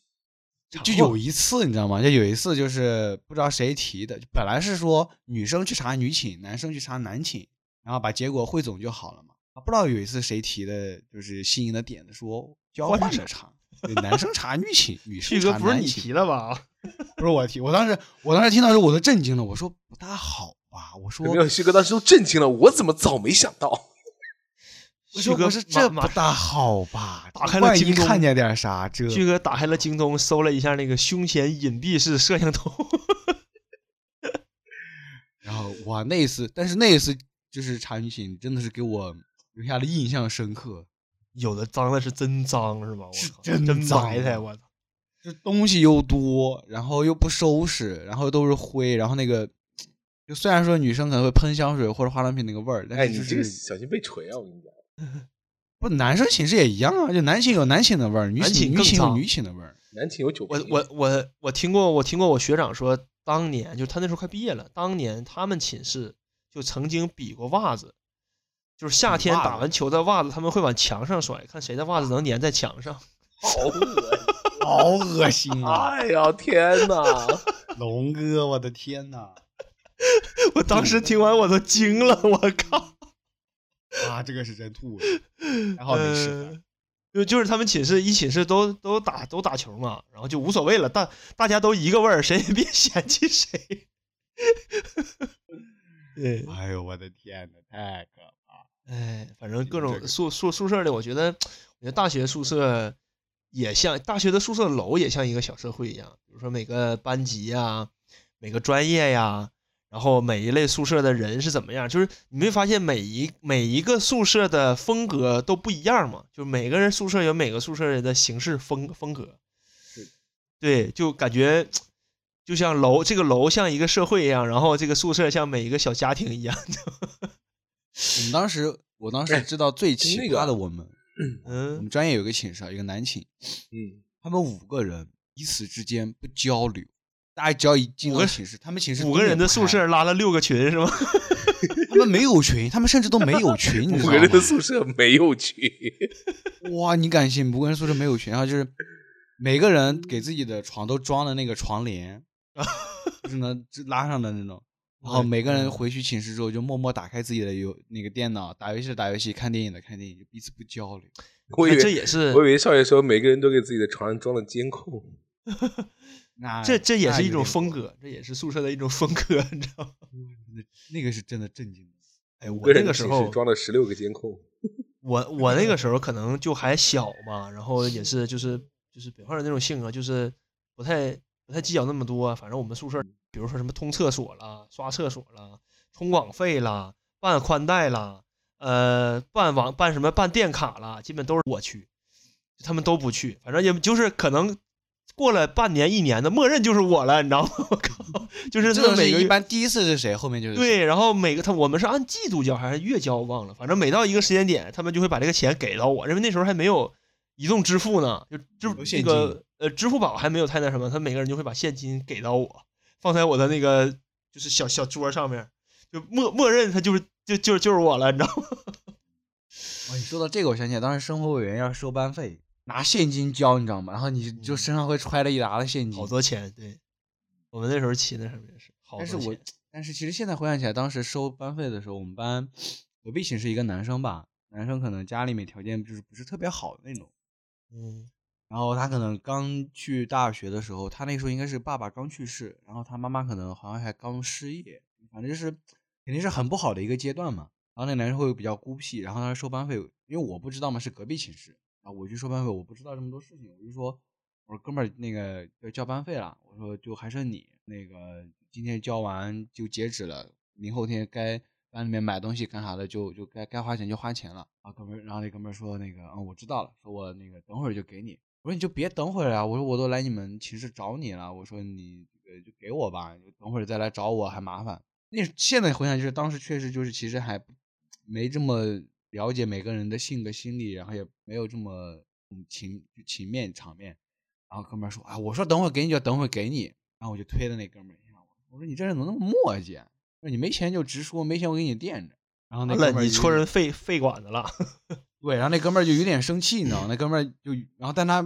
就有一次你知道吗？就有一次就是不知道谁提的，本来是说女生去查女寝，男生去查男寝，然后把结果汇总就好了嘛。啊，不知道有一次谁提的，就是新颖的点子，说交换着查，对，男生查女寝，女生旭哥不是你查男寝。提的吧？不是我提，我当时我当时听到的时候我都震惊了，我说不大好吧，我说没有旭哥当时都震惊了？我怎么早没想到？我哥我说这马不大好吧，打开了京东看见点啥，这旭哥打开了京东，搜了一下那个胸前隐蔽式摄像头。然后哇那一次，但是那一次就是查女寝真的是给我留下了印象深刻，有的脏的是真脏是吧？我是靠真真脏埋汰，啊我操！这东西又多，然后又不收拾，然后都是灰，然后那个就虽然说女生可能会喷香水或者化妆品那个味儿，但哎，是就你这个小心被锤啊！我跟你讲，不男生寝室也一样啊，就男寝有男寝的味儿，女男寝女寝有女寝的味儿。男寝有酒瓶。我我我我听过，我听过我学长说，当年就他那时候快毕业了，当年他们寝室就曾经比过袜子，就是夏天打完球的袜子，他们会往墙上甩，看谁的袜子能粘在墙上。好恶好恶心啊！哎呀天哪！龙哥，我的天呐！我当时听完我都惊了，我靠！啊，这个是真吐了，还好没事。呃就就是他们寝室一寝室都都打都打球嘛，然后就无所谓了，大大家都一个味儿，谁也别 嫌弃谁。对，哎呦，我的天呐，太可怕了！哎，反正各种宿宿宿舍的，我觉得，我觉得大学宿舍也像大学的宿舍楼也像一个小社会一样，比如说每个班级呀、每个专业呀，然后每一类宿舍的人是怎么样，就是你没发现每一每一个宿舍的风格都不一样吗，就每个人宿舍有每个宿舍人的形式风风格，对，就感觉。就像楼这个楼像一个社会一样，然后这个宿舍像每一个小家庭一样。我们当时，我当时知道最奇那个葩的，我们嗯我嗯们，专业有个寝室啊，有个男寝，嗯，他们五个人彼此之间不交流，大家只要一进五个到寝室，他们寝室五个人的宿舍，拉了六个群是吗？他们没有群，他们甚至都没有群，你知道五个人的？宿舍没有群，哇，你敢信？五个人宿舍没有群，然后就是每个人给自己的床都装了那个床帘，就是能拉上的那种。然后每个人回去寝室之后，就默默打开自己的游那个电脑，打游戏的打游戏，看电影的看电影，就彼此不交流。我以为哎这也是我以为少爷说每个人都给自己的床上装了监控。那这这也是一种风格，这也是宿舍的一种风格，你知道吗？那个是真的震惊。哎，我那个时候装了十六个监控，我我那个 时候可能就还小嘛，然后也是就是就是北方人那种性格，就是不太不太计较那么多。反正我们宿舍，比如说什么通厕所啦、刷厕所啦、充网费啦、办宽带啦、呃办网办什么办电卡啦，基本都是我去，他们都不去。反正也就是可能过了半年一年的，默认就是我了，你知道吗？我靠，就是这种是他们每个月一般第一次是谁，后面就是对，然后每个他我们是按季度交还是月交忘了，反正每到一个时间点，他们就会把这个钱给到我，因为那时候还没有移动支付呢，就支这有现个呃支付宝还没有太那什么，他每个人就会把现金给到我，放在我的那个就是小小桌上面，就默默认他就是就就就是我了，你知道吗？哦，你说到这个，我想起来，当时生活委员要收班费，拿现金交，你知道吗？然后你就身上会揣了一沓的现金。好多钱，对，我们那时候骑那什么也是，好但是我，但是其实现在回想起来，当时收班费的时候，我们班隔壁寝室一个男生吧，男生可能家里面条件就是不是特别好的那种，嗯然后他可能刚去大学的时候，他那个时候应该是爸爸刚去世，然后他妈妈可能好像还刚失业，反正就是肯定是很不好的一个阶段嘛。然后那男生会比较孤僻，然后他收班费，因为我不知道嘛，是隔壁寝室啊，我去收班费，我不知道这么多事情，我就说，我说哥们儿那个要交班费了，我说就还剩你那个今天交完就截止了，明后天该班里面买东西干啥的就就该该花钱就花钱了啊，哥们儿，然后那哥们儿说那个嗯我知道了，说我那个等会儿就给你。我说你就别等会儿啊！我说我都来你们寝室找你了，我说你这个就给我吧，等会儿再来找我还麻烦。那现在回想就是当时确实就是其实还没这么了解每个人的性格心理，然后也没有这么嗯情情面场面。然后哥们儿说啊，我说等会儿给你就等会儿给你，然后我就推了那哥们儿一下，我说你这人怎么那么磨叽啊？说你没钱就直说，没钱我给你垫着。然后那哥们儿你戳人肺肺管子了，对，然后那哥们儿就有点生气，你知道吗？那哥们儿就，然后但他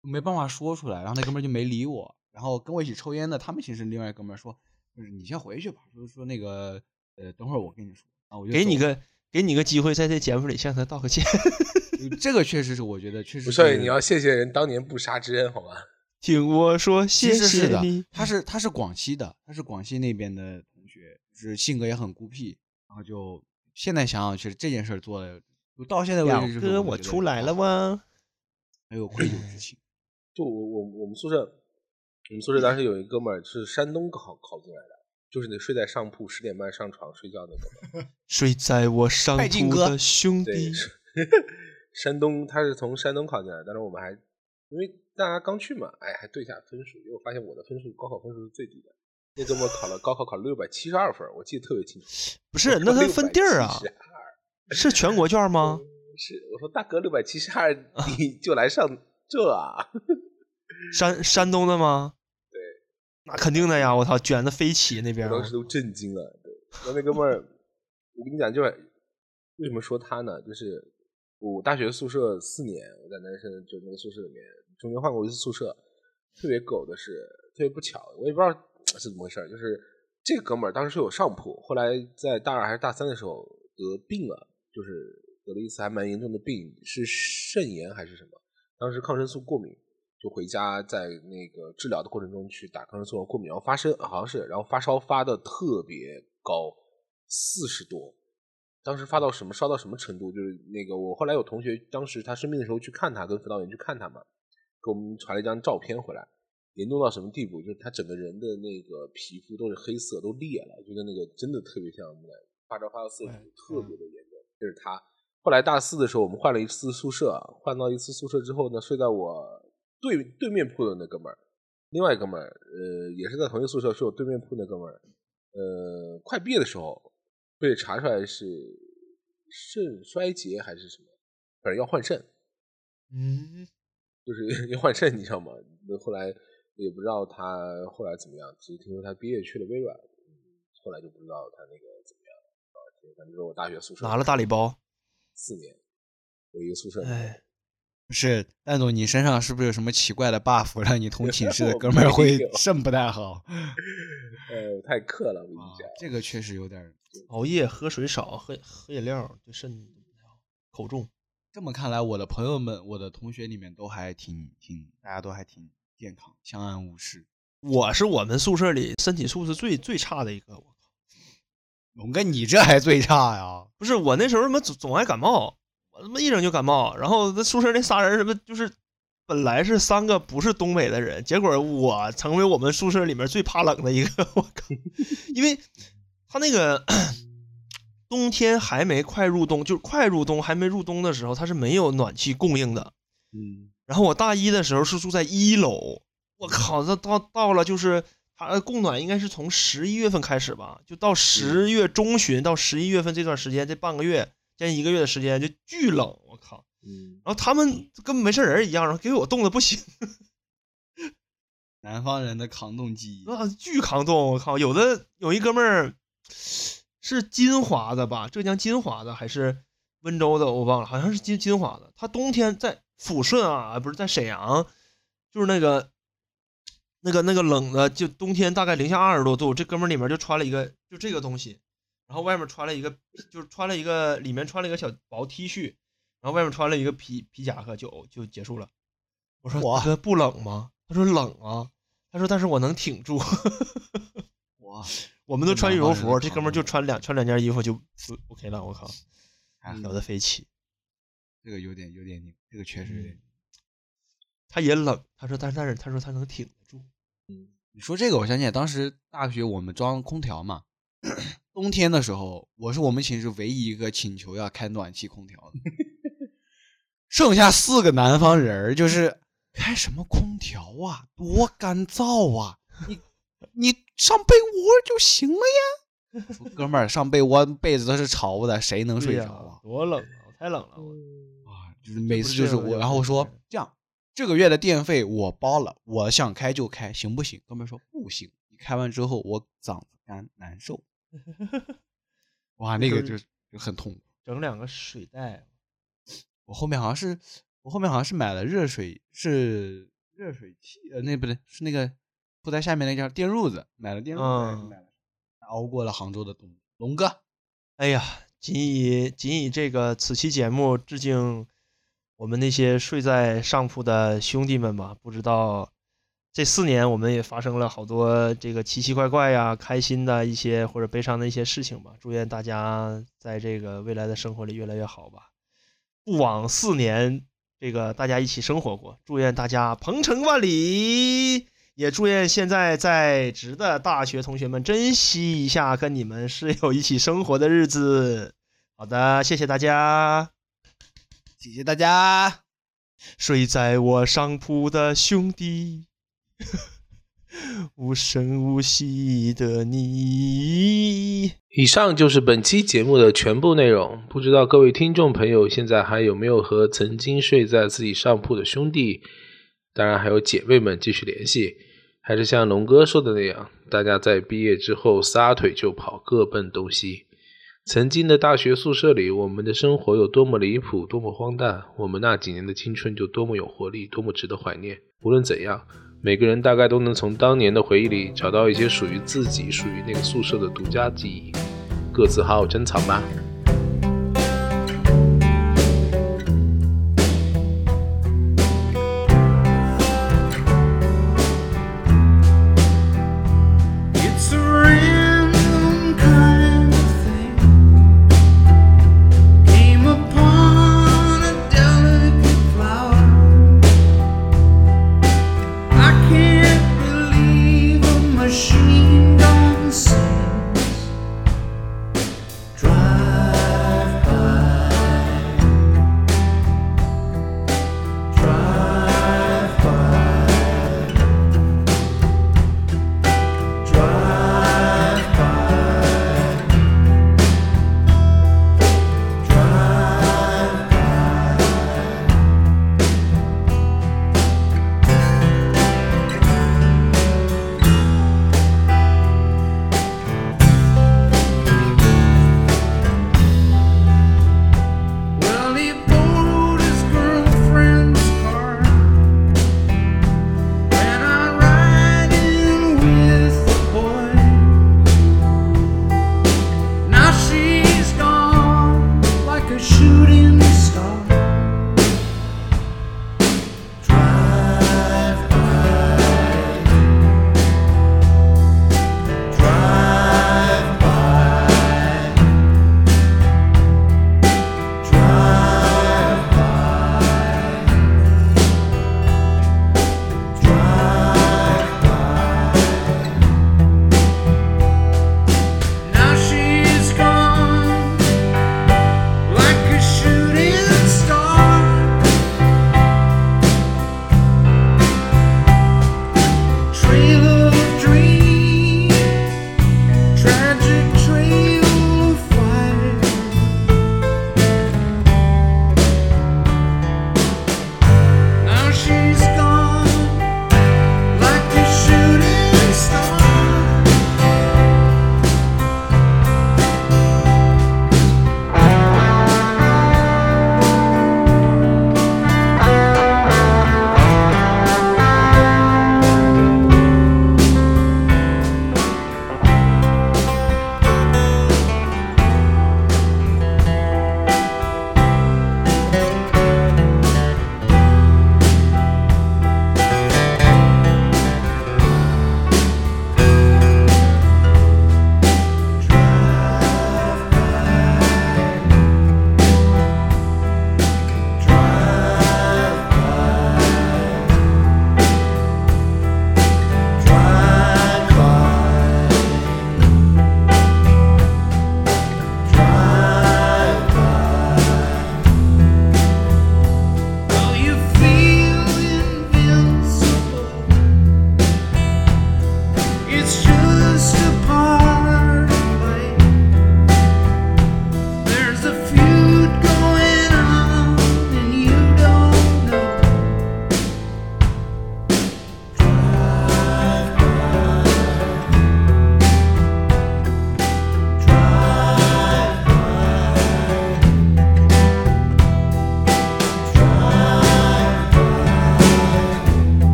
没办法说出来，然后那哥们儿就没理我。然后跟我一起抽烟的他们寝室另外一哥们儿说，就是你先回去吧，说说那个呃，等会儿我跟你说。啊我就给你个给你个机会，在这节目里向他道个歉。这个确实是我觉得确实不是是你要谢谢人当年不杀之恩，好吗？听我说，谢其实是的谢你。，他是他是广西的，他是广西那边的同学，就是性格也很孤僻，然后就现在想想，其实这件事儿做的，就到现在为止，就是哥，我出来了吗？很有愧疚之情。就我我我们宿舍，我们宿舍当时有一哥们儿是山东考考进来的，就是你睡在上铺十点半上床睡觉那个。睡在我上铺的兄弟，，山东他是从山东考进来，但是我们还因为大家刚去嘛，哎，还对一下分数，因为我发现我的分数高考分数是最低的。那周末考了高考考了六百七十二分，我记得特别清楚。不是？那他分地儿啊？是全国卷吗？是，我说大哥六百七十二，你就来上这啊？山山东的吗？对，那肯定的呀！我操，卷的飞起那边。我当时都震惊了。对，那那哥们儿，我跟你讲，就是为什么说他呢？就是我大学宿舍四年，我在男生就那个宿舍里面，中间换过一次宿舍。特别狗的是，特别不巧，我也不知道 是怎么回事儿，就是这个哥们儿当时是有上铺，后来在大二还是大三的时候得病了，就是得了一次还蛮严重的病，是肾炎还是什么？当时抗生素过敏，就回家在那个治疗的过程中去打抗生素过敏，然后发生好像是，然后发烧发的特别高，四十多。当时发到什么烧到什么程度？就是那个我后来有同学，当时他生病的时候去看他，跟辅导员去看他嘛，给我们传了一张照片回来，严重到什么地步？就是他整个人的那个皮肤都是黑色，都裂了，就跟那个真的特别像木乃伊，发烧发到四十度，特别的严重。这是他。后来大四的时候，我们换了一次宿舍，换到一次宿舍之后呢，睡在我对对面铺的那哥们儿，另外一哥们儿，呃，也是在同一个宿舍，是我对面铺那哥们儿，呃，快毕业的时候被查出来是肾衰竭还是什么，反正要换肾，嗯，就是 要换肾，你知道吗？那后来也不知道他后来怎么样，只是听说他毕业去了微软，嗯后来就不知道他那个怎么样了。啊，反正是我大学宿舍拿了大礼包。四年，我一个宿舍，哎，不是，蛋总，你身上是不是有什么奇怪的 buff，让你同寝室的 哥们儿会肾不太好？呃，太克了，我跟你啊讲。这个确实有点儿。熬夜喝水少，喝喝饮料对肾不太好，口重。这么看来，我的朋友们、我的同学里面都还挺挺，大家都还挺健康，相安无事。我是我们宿舍里身体素质最最差的一个。我靠，龙哥，你这还最差呀？不是我那时候他妈总总爱感冒，我他妈一整就感冒。然后那宿舍那仨人什么就是本来是三个不是东北的人，结果我成为我们宿舍里面最怕冷的一个。我靠，因为他那个冬天还没快入冬，就是快入冬还没入冬的时候，它是没有暖气供应的。嗯，然后我大一的时候是住在一楼，我靠，这到到了就是它供暖应该是从十一月份开始吧，就到十月中旬到十一月份这段时间，这半个月将近一个月的时间就巨冷，我靠。嗯，然后他们跟没事人一样，然后给我冻的不行，南方人的抗冻记忆。啊，巨抗冻，我靠！有的有一哥们儿是金华的吧，浙江金华的还是温州的，我忘了，好像是金金华的。他冬天在抚顺啊，不是在沈阳，就是那个那个那个冷的，就冬天大概零下二十多度，这哥们儿里面就穿了一个就这个东西，然后外面穿了一个就是穿了一个里面穿了一个小薄 T 恤，然后外面穿了一个皮皮夹克就就结束了。我说哇大哥不冷吗？他说冷啊。他说但是我能挺住。哇，我们都穿羽绒服，这哥们儿就穿两穿两件衣服就就 OK 了。我靠，太狠小的飞起。这个有点有点拧，这个确实有点。他也冷，他说但是但是他说他能挺得住。你说这个，我想起来，当时大学我们装空调嘛，冬天的时候，我是我们寝室唯一一个请求要开暖气空调的，剩下四个南方人儿就是开什么空调啊，多干燥啊！你你上被窝就行了呀。说哥们儿，上被窝被子都是潮的，谁能睡着啊？多冷啊！太冷了。我啊，就是每次就是我，然后我说这样，这个月的电费我包了，我想开就开，行不行？哥们儿说不行，你开完之后我嗓子干难受。哇，那个就就是很痛苦。整两个水袋，我后面好像是我后面好像是买了热水，是热水器，呃，那不对，是那个铺在下面那叫电褥子，买了电褥子还是嗯买了，熬过了杭州的冬。龙哥，哎呀，仅以仅以这个此期节目致敬我们那些睡在上铺的兄弟们吧。不知道这四年我们也发生了好多这个奇奇怪怪呀、开心的一些或者悲伤的一些事情吧。祝愿大家在这个未来的生活里越来越好吧。不枉四年这个大家一起生活过，祝愿大家鹏程万里。也祝愿现在在职的大学同学们珍惜一下跟你们室友一起生活的日子。好的，谢谢大家。谢谢大家。睡在我上铺的兄弟，无声无息的你。以上就是本期节目的全部内容。不知道各位听众朋友现在还有没有和曾经睡在自己上铺的兄弟，当然还有姐妹们继续联系，还是像龙哥说的那样，大家在毕业之后撒腿就跑，各奔东西。曾经的大学宿舍里，我们的生活有多么离谱，多么荒诞，我们那几年的青春就多么有活力，多么值得怀念。无论怎样，每个人大概都能从当年的回忆里找到一些属于自己、属于那个宿舍的独家记忆，各自好好珍藏吧。